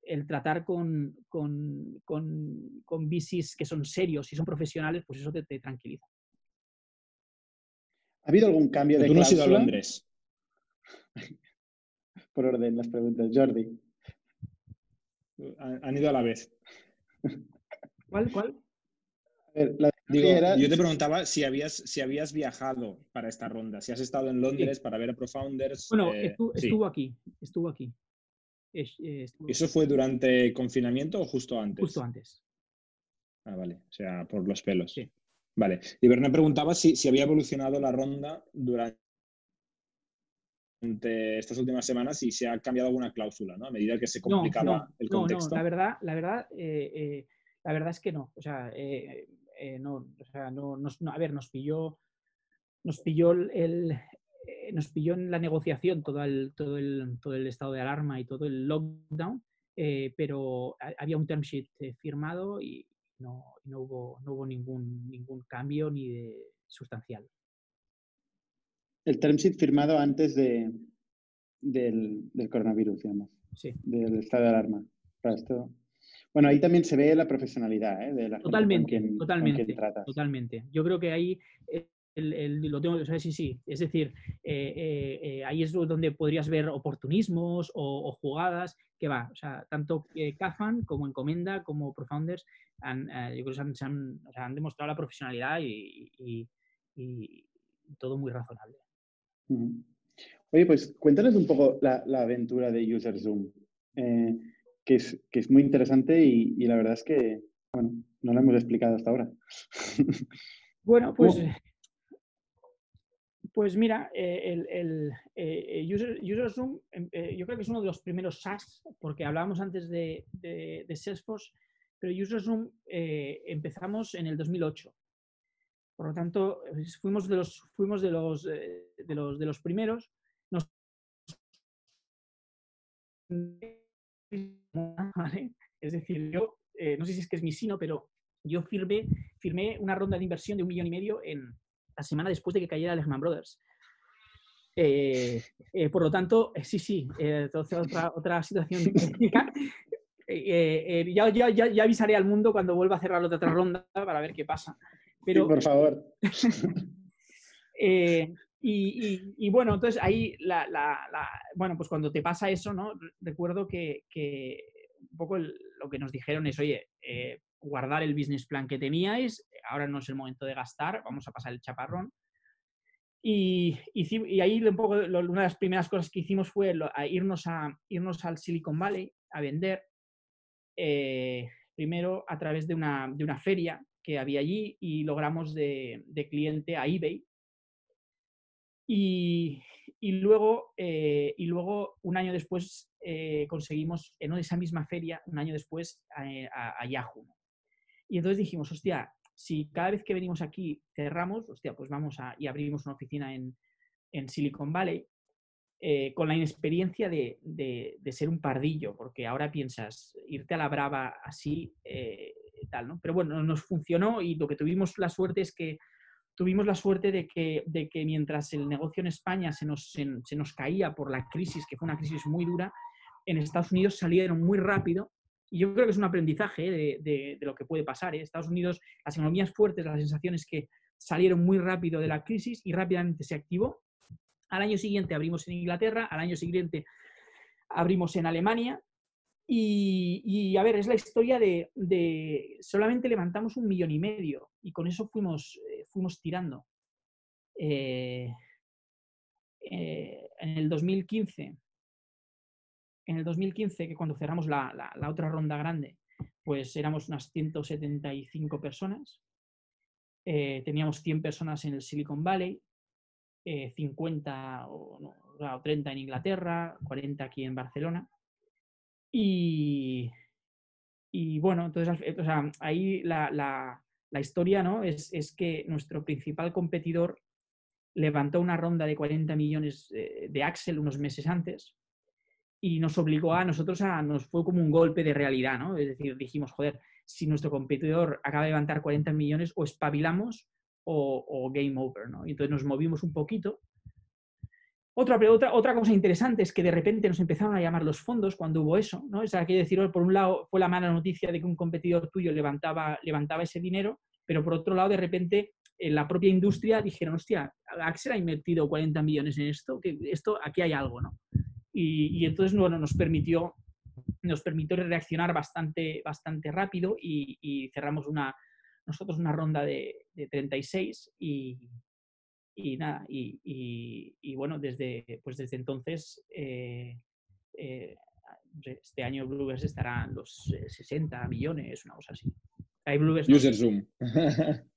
el tratar con, con, con, con bicis que son serios y son profesionales, pues eso te tranquiliza. ¿Ha habido algún cambio de Tú no has ido a Londres. Por orden, las preguntas. Jordi. Han ido a la vez. ¿Cuál? ¿Cuál? Yo te preguntaba si habías, si habías viajado para esta ronda, si has estado en Londres para ver a Profounders. Bueno, eh, estuvo, aquí, estuvo aquí. Eh, ¿Eso fue durante confinamiento o justo antes? Justo antes. Ah, vale, o sea, por los pelos. Sí. Vale. Y Berna preguntaba si, había evolucionado la ronda durante estas últimas semanas y se ha cambiado alguna cláusula, ¿no? A medida que se complicaba el contexto. No, la verdad, la verdad, eh, eh, la verdad es que no. O sea, eh, no, o sea, no, a ver, nos pilló, nos pilló el, nos pilló en la negociación todo el, todo el, todo el estado de alarma y todo el lockdown, pero había un term sheet firmado y, no, no, hubo, no hubo ningún, ningún cambio ni de sustancial. El term sheet firmado antes de, del, del coronavirus, digamos. Sí. Del estado de alarma. Para esto. Bueno, ahí también se ve la profesionalidad ¿eh? de la totalmente, totalmente, totalmente. Yo creo que ahí lo tengo, o sí, sí. Es decir, eh, eh, eh, ahí es donde podrías ver oportunismos o, jugadas que va. O sea, tanto Cafan como Encomenda como Profounders han, yo creo que han, demostrado la profesionalidad y, todo muy razonable. Oye, pues cuéntanos un poco la, aventura de User Zoom, que, es, que es muy interesante y, la verdad es que, bueno, no la hemos explicado hasta ahora. Bueno, pues pues mira, eh, el, eh, User, Zoom, em, eh, yo creo que es uno de los primeros SaaS, porque hablábamos antes de, Salesforce, pero User Zoom empezamos en el 2008. Por lo tanto, fuimos de los, fuimos de los, de los, de los primeros. Es decir, yo, no sé si es que es mi sino, pero yo firmé, firmé una ronda de inversión de un millón y medio en, la semana después de que cayera Lehman Brothers. Eh, eh, por lo tanto, eh, sí, sí, otra, otra situación. Ya, ya, ya, avisaré al mundo cuando vuelva a cerrar la otra ronda para ver qué pasa. Pero, por favor. y, bueno, entonces ahí, la, bueno, pues cuando te pasa eso, ¿no? Recuerdo que, un poco lo que nos dijeron es, oye, guardar el business plan que teníais, ahora no es el momento de gastar, vamos a pasar el chaparrón. Y, y, ahí un poco, una de las primeras cosas que hicimos fue irnos, a, irnos al Silicon Valley a vender, eh, primero a través de una, de una, feria que había allí y logramos de, cliente a eBay. Y, y luego, eh, y luego, un año después, eh, conseguimos en esa misma feria, un año después, a Yahoo. Y entonces dijimos, hostia, si cada vez que venimos aquí cerramos, hostia, pues vamos a, y abrimos una oficina en, Silicon Valley, eh, con la inexperiencia de, ser un pardillo, porque ahora piensas, irte a la brava así, eh, tal, ¿no? Pero bueno, nos funcionó y lo que tuvimos la suerte es que tuvimos la suerte de que, de que mientras el negocio en España se nos, se nos caía por la crisis, que fue una crisis muy dura, en Estados Unidos salieron muy rápido y yo creo que es un aprendizaje ¿eh? de, lo que puede pasar. ¿eh? Estados Unidos, las economías fuertes, la sensación es que salieron muy rápido de la crisis y rápidamente se activó. Al año siguiente abrimos en Inglaterra, al año siguiente abrimos en Alemania Y, a ver, es la historia de, solamente levantamos un millón y medio y con eso fuimos, eh, fuimos tirando. Eh, en el 2015, en el 2015, que cuando cerramos la, otra ronda grande, pues éramos unas 175 personas. teníamos 100 personas en el Silicon Valley, 50 o, o 30 en Inglaterra, 40 aquí en Barcelona. Y, bueno, entonces ahí la, historia ¿no? es, es, que nuestro principal competidor levantó una ronda de 40 millones eh, de Axel unos meses antes y nos obligó a nosotros a, nos fue como un golpe de realidad, ¿no? Es decir, dijimos, joder, si nuestro competidor acaba de levantar 40 millones, o espabilamos o, o game over, ¿no? Y entonces nos movimos un poquito otra, otra, otra cosa interesante es que de repente nos empezaron a llamar los fondos cuando hubo eso, ¿no? O sea, quiero decir, por un lado fue la mala noticia de que un competidor tuyo levantaba, levantaba ese dinero, pero por otro lado, de repente, en la propia industria dijeron, hostia, Axel ha invertido 40 millones en esto, que esto, aquí hay algo, ¿no? Y, entonces, bueno, nos permitió, nos permitió reaccionar bastante, bastante rápido y, cerramos una, nosotros una ronda de, de 36 y, y nada, y, bueno, desde, pues desde entonces, eh, eh, este año Bluebers estará en los 60 eh, millones, una cosa así. Hay Bluebers. User Zoom.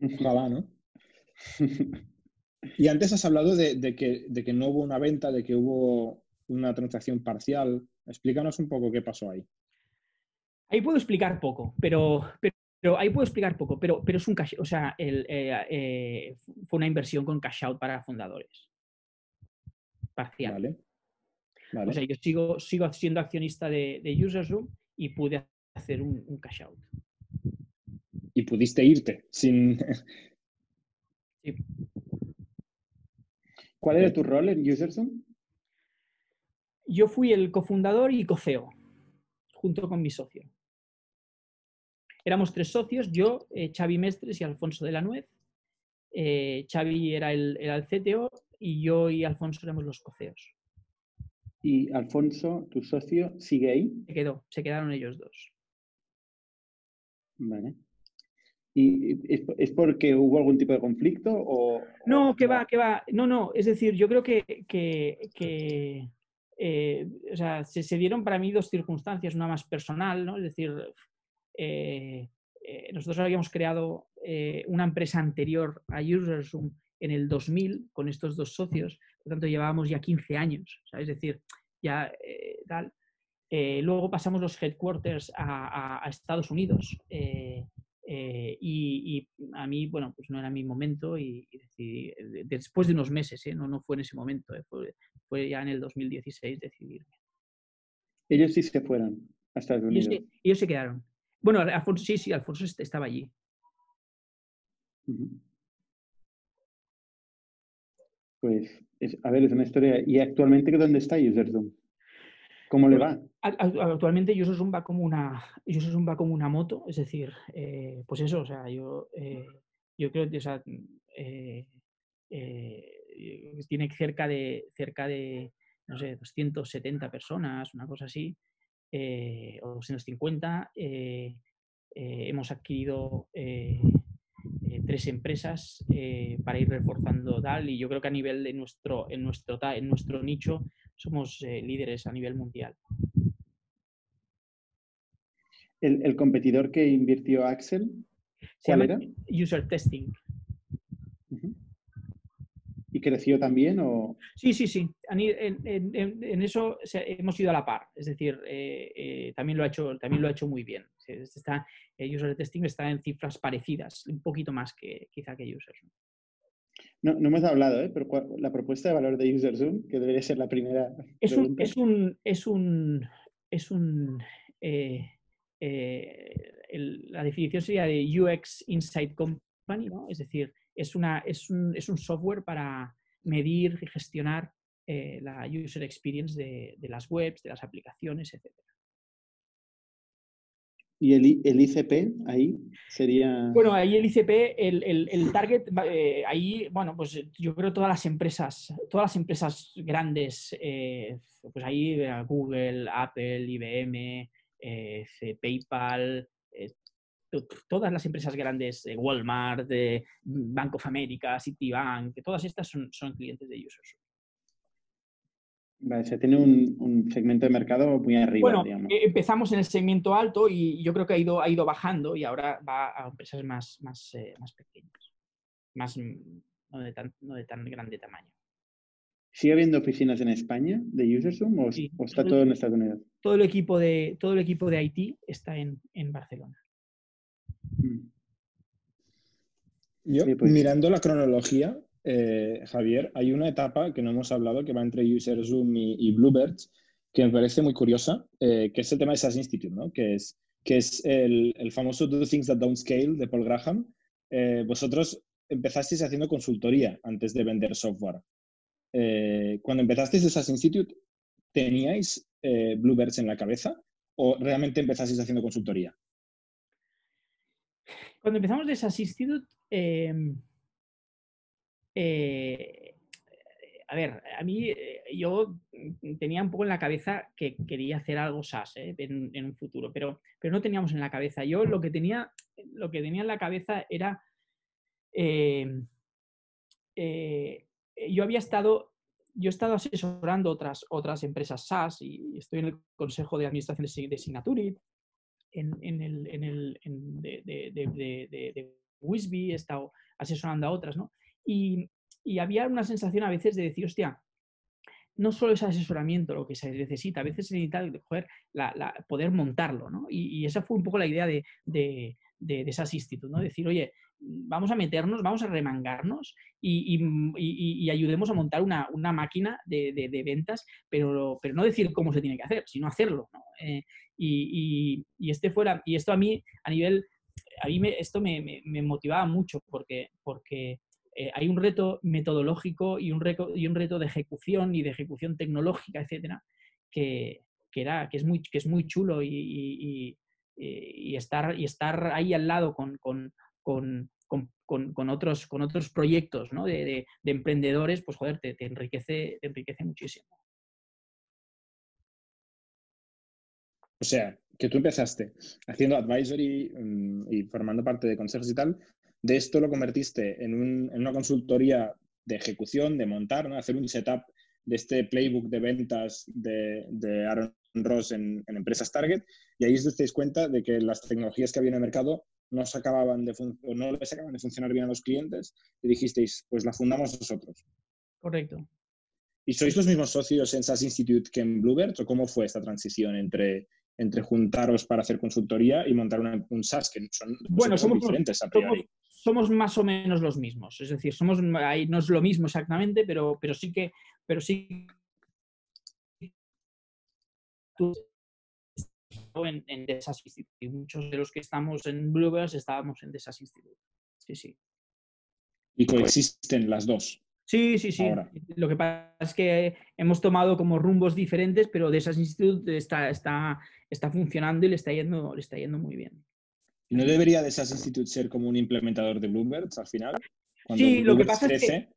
Ojalá, ¿no? y antes has hablado de, que, de que no hubo una venta, de que hubo una transacción parcial. Explícanos un poco qué pasó ahí. Ahí puedo explicar poco, pero, pero ahí puedo explicar poco, pero, pero es un cash, o sea, el, eh, eh, fue una inversión con cash out para fundadores. Parcial. Vale. O sea, yo sigo, sigo siendo accionista de, de UsersRoom y pude hacer un, cash out. Y pudiste irte sin. Sí. ¿Cuál era tu rol en UsersRoom? Yo fui el cofundador y coceo, junto con mi socio. Éramos tres socios, yo, eh, Xavi Mestres y Alfonso de la Nuez. Eh, Xavi era el, era el CTO y yo y Alfonso éramos los coceos. ¿Y Alfonso, tu socio, sigue ahí? Se quedó, se quedaron ellos dos. Vale. ¿Y es, porque hubo algún tipo de conflicto? O, no, que va, que va. No, no, es decir, yo creo que, que, eh, o sea, se, se, dieron para mí dos circunstancias, una más personal, ¿no? Es decir, eh, eh, nosotros habíamos creado una empresa anterior a UserZoom en el 2000 con estos dos socios, por lo tanto llevábamos ya 15 años, es decir, ya tal. luego pasamos los headquarters a, Estados Unidos y, a mí, bueno, pues no era mi momento y, decidí, después de unos meses, no, no fue en ese momento, fue, ya en el 2016 decidirme. Ellos sí se fueron a Estados Unidos. ellos se quedaron. Bueno, Alfonso, sí, sí, Alfonso estaba allí. Pues, a ver, es una historia. ¿Y actualmente dónde está UserZoom? ¿Cómo le va? Actualmente UserZoom va como una, va como una moto, es decir, eh, pues eso, o sea, yo, eh, yo creo que, o sea, eh, tiene cerca de, cerca de, no sé, 270 personas, una cosa así. O 250, eh, eh, hemos adquirido tres empresas para ir reforzando DAL y yo creo que a nivel de nuestro, en, nuestro, en nuestro nicho somos líderes a nivel mundial. ¿El, competidor que invirtió Axel? ¿Cuál era? User Testing. ¿Y creció también? O... Sí, sí, sí. En, eso hemos ido a la par. Es decir, eh, eh, también, lo ha hecho, también lo ha hecho muy bien. Está, user testing está en cifras parecidas, un poquito más que quizá que Users. No, no hemos hablado, ¿eh? pero la propuesta de valor de UserZoom, que debería ser la primera. Es un, es un, es un, es un la definición sería de UX Insight Company, ¿no? Es decir, es, una, es, un, es un software para medir y gestionar eh, la user experience de, las webs, de las aplicaciones, etc. ¿Y el, el, ICP ahí sería...? Bueno, ahí el ICP, el, el, el target, eh, ahí, bueno, pues yo creo todas las empresas, todas las empresas grandes, eh, pues ahí eh, Google, Apple, IBM, PayPal, todas las empresas grandes, Walmart, Bank of America, Citibank, todas estas son, son clientes de Users. Vale, se tiene un, segmento de mercado muy arriba, bueno, eh, empezamos en el segmento alto y yo creo que ha ido, ha ido bajando y ahora va a empresas más, más, eh, más pequeñas, más, mm, no, de tan, no de tan grande tamaño. ¿Sigue habiendo oficinas en España de UserZoom o, o está todo, en Estados Unidos? Todo el equipo de, todo el equipo de IT está en, en Barcelona. Mm. Yo, pues. mirando la cronología, eh, Javier, hay una etapa que no hemos hablado que va entre UserZoom y, y Bluebirds que me parece muy curiosa, eh, que es el tema de SaaS Institute, ¿no? que es, que es el, el, famoso Do Things That Don't Scale de Paul Graham. Eh, vosotros empezasteis haciendo consultoría antes de vender software. cuando empezasteis de SaaS Institute, ¿teníais Bluebirds en la cabeza o realmente empezasteis haciendo consultoría? Cuando empezamos de SaaS Institute, eh, a ver, a mí eh, yo tenía un poco en la cabeza que quería hacer algo SaaS eh, en, un futuro, pero, pero no teníamos en la cabeza. Yo lo que tenía, lo que tenía en la cabeza era. yo había estado. Yo he estado asesorando otras, otras empresas SaaS y estoy en el consejo de administración de Signaturit, en, el, en el de, de, de, Wisby, he estado asesorando a otras, ¿no? Y, había una sensación a veces de decir, hostia, no solo es asesoramiento lo que se necesita, a veces se necesita poder montarlo. Y, esa fue un poco la idea de, de, de, esas institutos, ¿no? Decir, oye, vamos a meternos, vamos a remangarnos y, ayudemos a montar una, máquina de, ventas, pero, pero no decir cómo se tiene que hacer, sino hacerlo, ¿no? Eh, y, este fuera, y esto a mí, a nivel, a mí esto me, me, motivaba mucho porque, porque eh, hay un reto metodológico y un, reto de ejecución y de ejecución tecnológica, etcétera, que, es, muy, chulo y, estar, ahí al lado con, otros, proyectos de, emprendedores, pues joder, te, enriquece, te enriquece muchísimo. O sea, que tú empezaste haciendo advisory mm, y formando parte de consejos y tal, de esto lo convertiste en, una consultoría de ejecución, de montar, ¿no? hacer un setup de este playbook de ventas de, Aaron Ross en, empresas Target y ahí os dais cuenta de que las tecnologías que había en el mercado no, se acababan de no les acaban de funcionar bien a los clientes y dijisteis, pues la fundamos nosotros. Correcto. ¿Y sois los mismos socios en SaaS Institute que en Bluebird o cómo fue esta transición entre, entre juntaros para hacer consultoría y montar un SaaS que son bueno, somos diferentes a priori? somos más o menos los mismos. Es decir, somos ahí no es lo mismo exactamente, pero, pero sí que, pero sí en, en Desas Institute. Muchos de los que estamos en Bluebirds estábamos en Desas Institute. Sí, sí. Y coexisten las dos. Sí, sí, sí. Lo que pasa es que hemos tomado como rumbos diferentes, pero Desas Institute está, está, está funcionando y le está yendo, le está yendo muy bien. ¿No debería de SaaS Institute ser como un implementador de Bloomberg al final? sí, lo que pasa es que...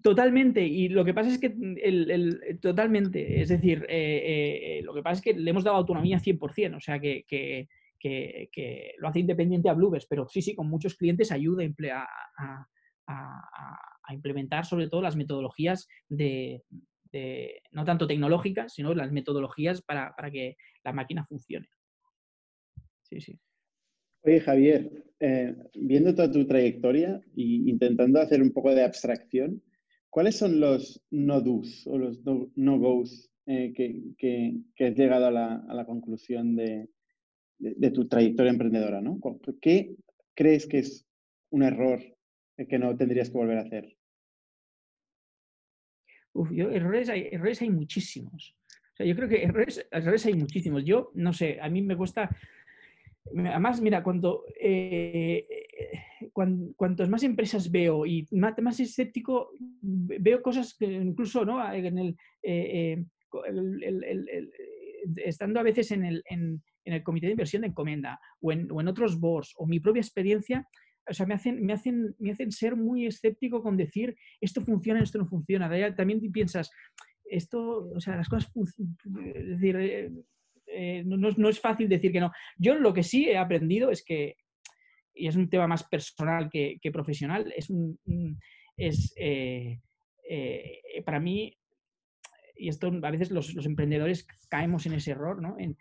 Totalmente, y lo que pasa es que el, totalmente, es decir, eh, eh, lo que pasa es que le hemos dado autonomía 100%, o sea que, que, que, lo hace independiente a Bluebirds, pero sí, sí, con muchos clientes ayuda a, a, implementar sobre todo las metodologías de, de, no tanto tecnológicas, sino las metodologías para, para que la máquina funcione. Sí, sí. Oye, Javier, eh, viendo toda tu trayectoria e intentando hacer un poco de abstracción, ¿cuáles son los no-dos o los no-goes eh, que, has llegado a la, conclusión de, tu trayectoria emprendedora? ¿Qué crees que es un error que no tendrías que volver a hacer? Uf, yo, errores, hay, errores hay muchísimos. O sea, yo creo que errores, errores hay muchísimos. Yo, no sé, a mí me cuesta Además, mira, cuando, eh, cuantos más empresas veo y más, escéptico, veo cosas que incluso ¿no? eh, eh, estando a veces en, el, comité de inversión de Encomenda o en, otros boards o mi propia experiencia, o sea, me hacen, me hacen, me hacen ser muy escéptico con decir esto funciona, esto no funciona. También piensas, esto, o sea, las cosas es decir, eh, eh, no, es fácil decir que no. Yo lo que sí he aprendido es que, y es un tema más personal que, profesional, es es eh, para mí, y esto a veces los, emprendedores caemos en ese error, ¿no? En,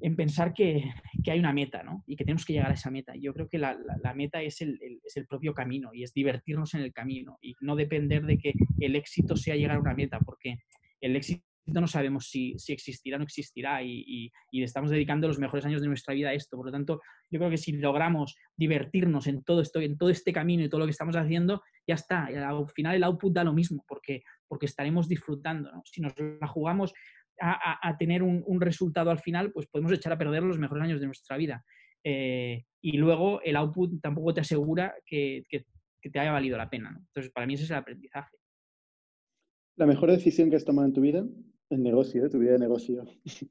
en pensar que, hay una meta, ¿no? Y que tenemos que llegar a esa meta. Yo creo que la, meta es el, es el, propio camino y es divertirnos en el camino y no depender de que el éxito sea llegar a una meta, porque el éxito no sabemos si, existirá o no existirá y, estamos dedicando los mejores años de nuestra vida a esto. Por lo tanto, yo creo que si logramos divertirnos en todo esto, en todo este camino y todo lo que estamos haciendo, ya está. Al final el output da lo mismo porque, porque estaremos disfrutando. Si nos la jugamos a, tener un, resultado al final, pues podemos echar a perder los mejores años de nuestra vida. Eh, y luego el output tampoco te asegura que, te haya valido la pena. Entonces, para mí ese es el aprendizaje. ¿La mejor decisión que has tomado en tu vida? En negocio, tu vida de negocio.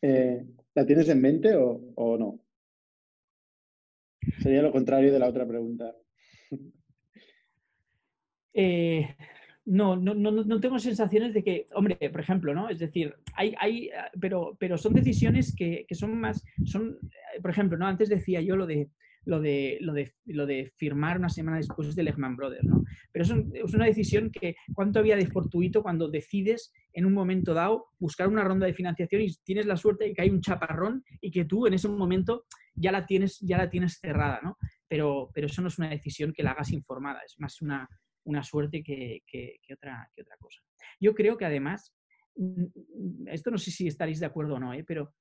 Eh, ¿La tienes en mente o, o no? Sería lo contrario de la otra pregunta. Eh, no, no, no, no, tengo sensaciones de que, hombre, por ejemplo, ¿no? Es decir, hay, hay pero, pero son decisiones que, son más, son, eh, por ejemplo, ¿no? Antes decía yo lo de, lo de, lo de, lo de firmar una semana después de Lehman Brothers, ¿no? Pero es, una decisión que, ¿cuánto había de fortuito cuando decides en un momento dado buscar una ronda de financiación y tienes la suerte de que hay un chaparrón y que tú en ese momento ya la tienes, ya la tienes cerrada, ¿no? Pero, pero eso no es una decisión que la hagas informada, es más una, una suerte que, otra, que otra cosa. Yo creo que además, mm, mm, esto no sé si estaréis de acuerdo o no, ¿eh? pero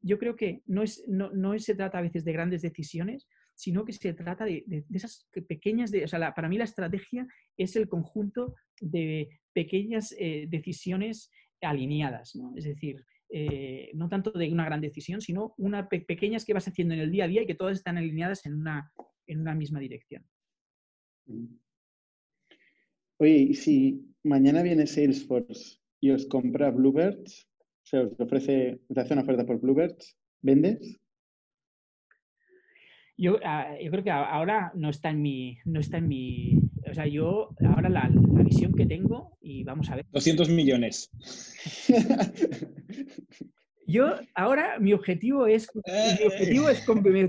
yo creo que no, es, no, se trata a veces de grandes decisiones, sino que se trata de, esas pequeñas, de, o sea, para mí la estrategia es el conjunto de pequeñas eh, decisiones alineadas, ¿no? es decir, eh, no tanto de una gran decisión, sino una pequeñas que vas haciendo en el día a día y que todas están alineadas en una, en una misma dirección. Oye, y si mañana viene Salesforce y os compra Bluebirds, o sea, os ofrece, os hace una oferta por Bluebirds, ¿vendes? Yo, ah, yo creo que ahora no está en mi, no está en mi, o sea, yo ahora la, la visión que tengo y vamos a ver. 200 millones. Yo ahora mi objetivo es, mi objetivo es,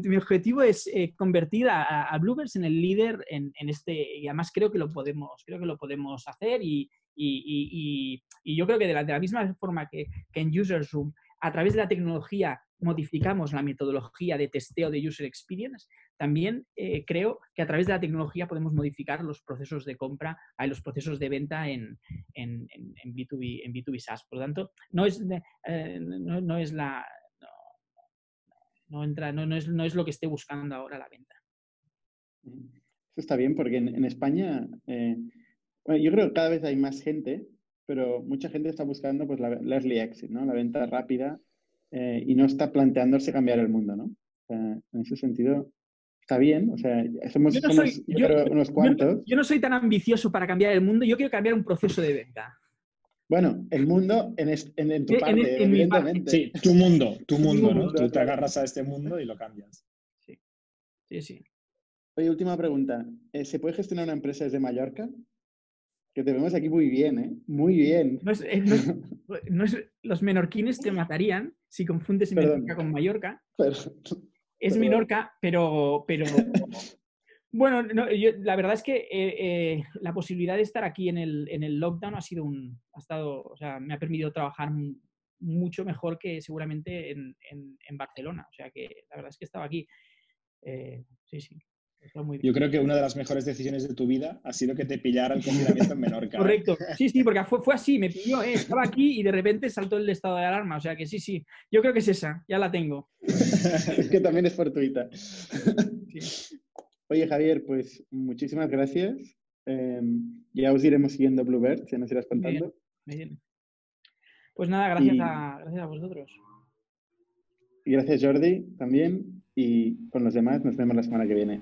mi objetivo es eh, convertir a, a, Bluebirds en el líder en, en, este, y además creo que lo podemos, creo que lo podemos hacer y, y, y, yo creo que de la, de la misma forma que, que en User Room, a través de la tecnología modificamos la metodología de testeo de user experience, también eh, creo que a través de la tecnología podemos modificar los procesos de compra, hay los procesos de venta en, en, en, B2B, en B2B SaaS. Por lo tanto, no es, eh, no, es la... No, entra, no, no, es, no es lo que esté buscando ahora la venta. Eso está bien porque en, España, eh, yo creo que cada vez hay más gente, pero mucha gente está buscando pues, la, la early exit, ¿no? la venta rápida eh, y no está planteándose cambiar el mundo, ¿no? en ese sentido, está bien, o sea, somos, unos cuantos. Yo no, soy tan ambicioso para cambiar el mundo, yo quiero cambiar un proceso de venta. Bueno, el mundo en, en, tu parte, evidentemente. Sí, tu mundo, tu mundo, ¿no? Tú te agarras a este mundo y lo cambias. Sí, sí, sí. Oye, última pregunta. Eh, ¿Se puede gestionar una empresa desde Mallorca? Que te vemos aquí muy bien, ¿eh? Muy bien. No es, eh, los menorquines te matarían si confundes Menorca con Mallorca. es Menorca, pero, pero bueno, la verdad es que eh, eh, la posibilidad de estar aquí en el, en el lockdown ha sido un, ha estado, o sea, me ha permitido trabajar mucho mejor que seguramente en, en, Barcelona. O sea que la verdad es que estaba aquí. sí, sí. Yo creo que una de las mejores decisiones de tu vida ha sido que te pillara el confinamiento en Menorca. Correcto. Sí, sí, porque fue, fue así, me pilló, eh, estaba aquí y de repente saltó el estado de alarma. O sea que sí, sí. Yo creo que es esa, ya la tengo. es que también es fortuita. Oye, Javier, pues muchísimas gracias. Em, ya os iremos siguiendo Bluebird, ya nos irás contando. bien. Pues nada, gracias, a, gracias a vosotros. Y gracias, Jordi, también. Y con los demás nos vemos la semana que viene.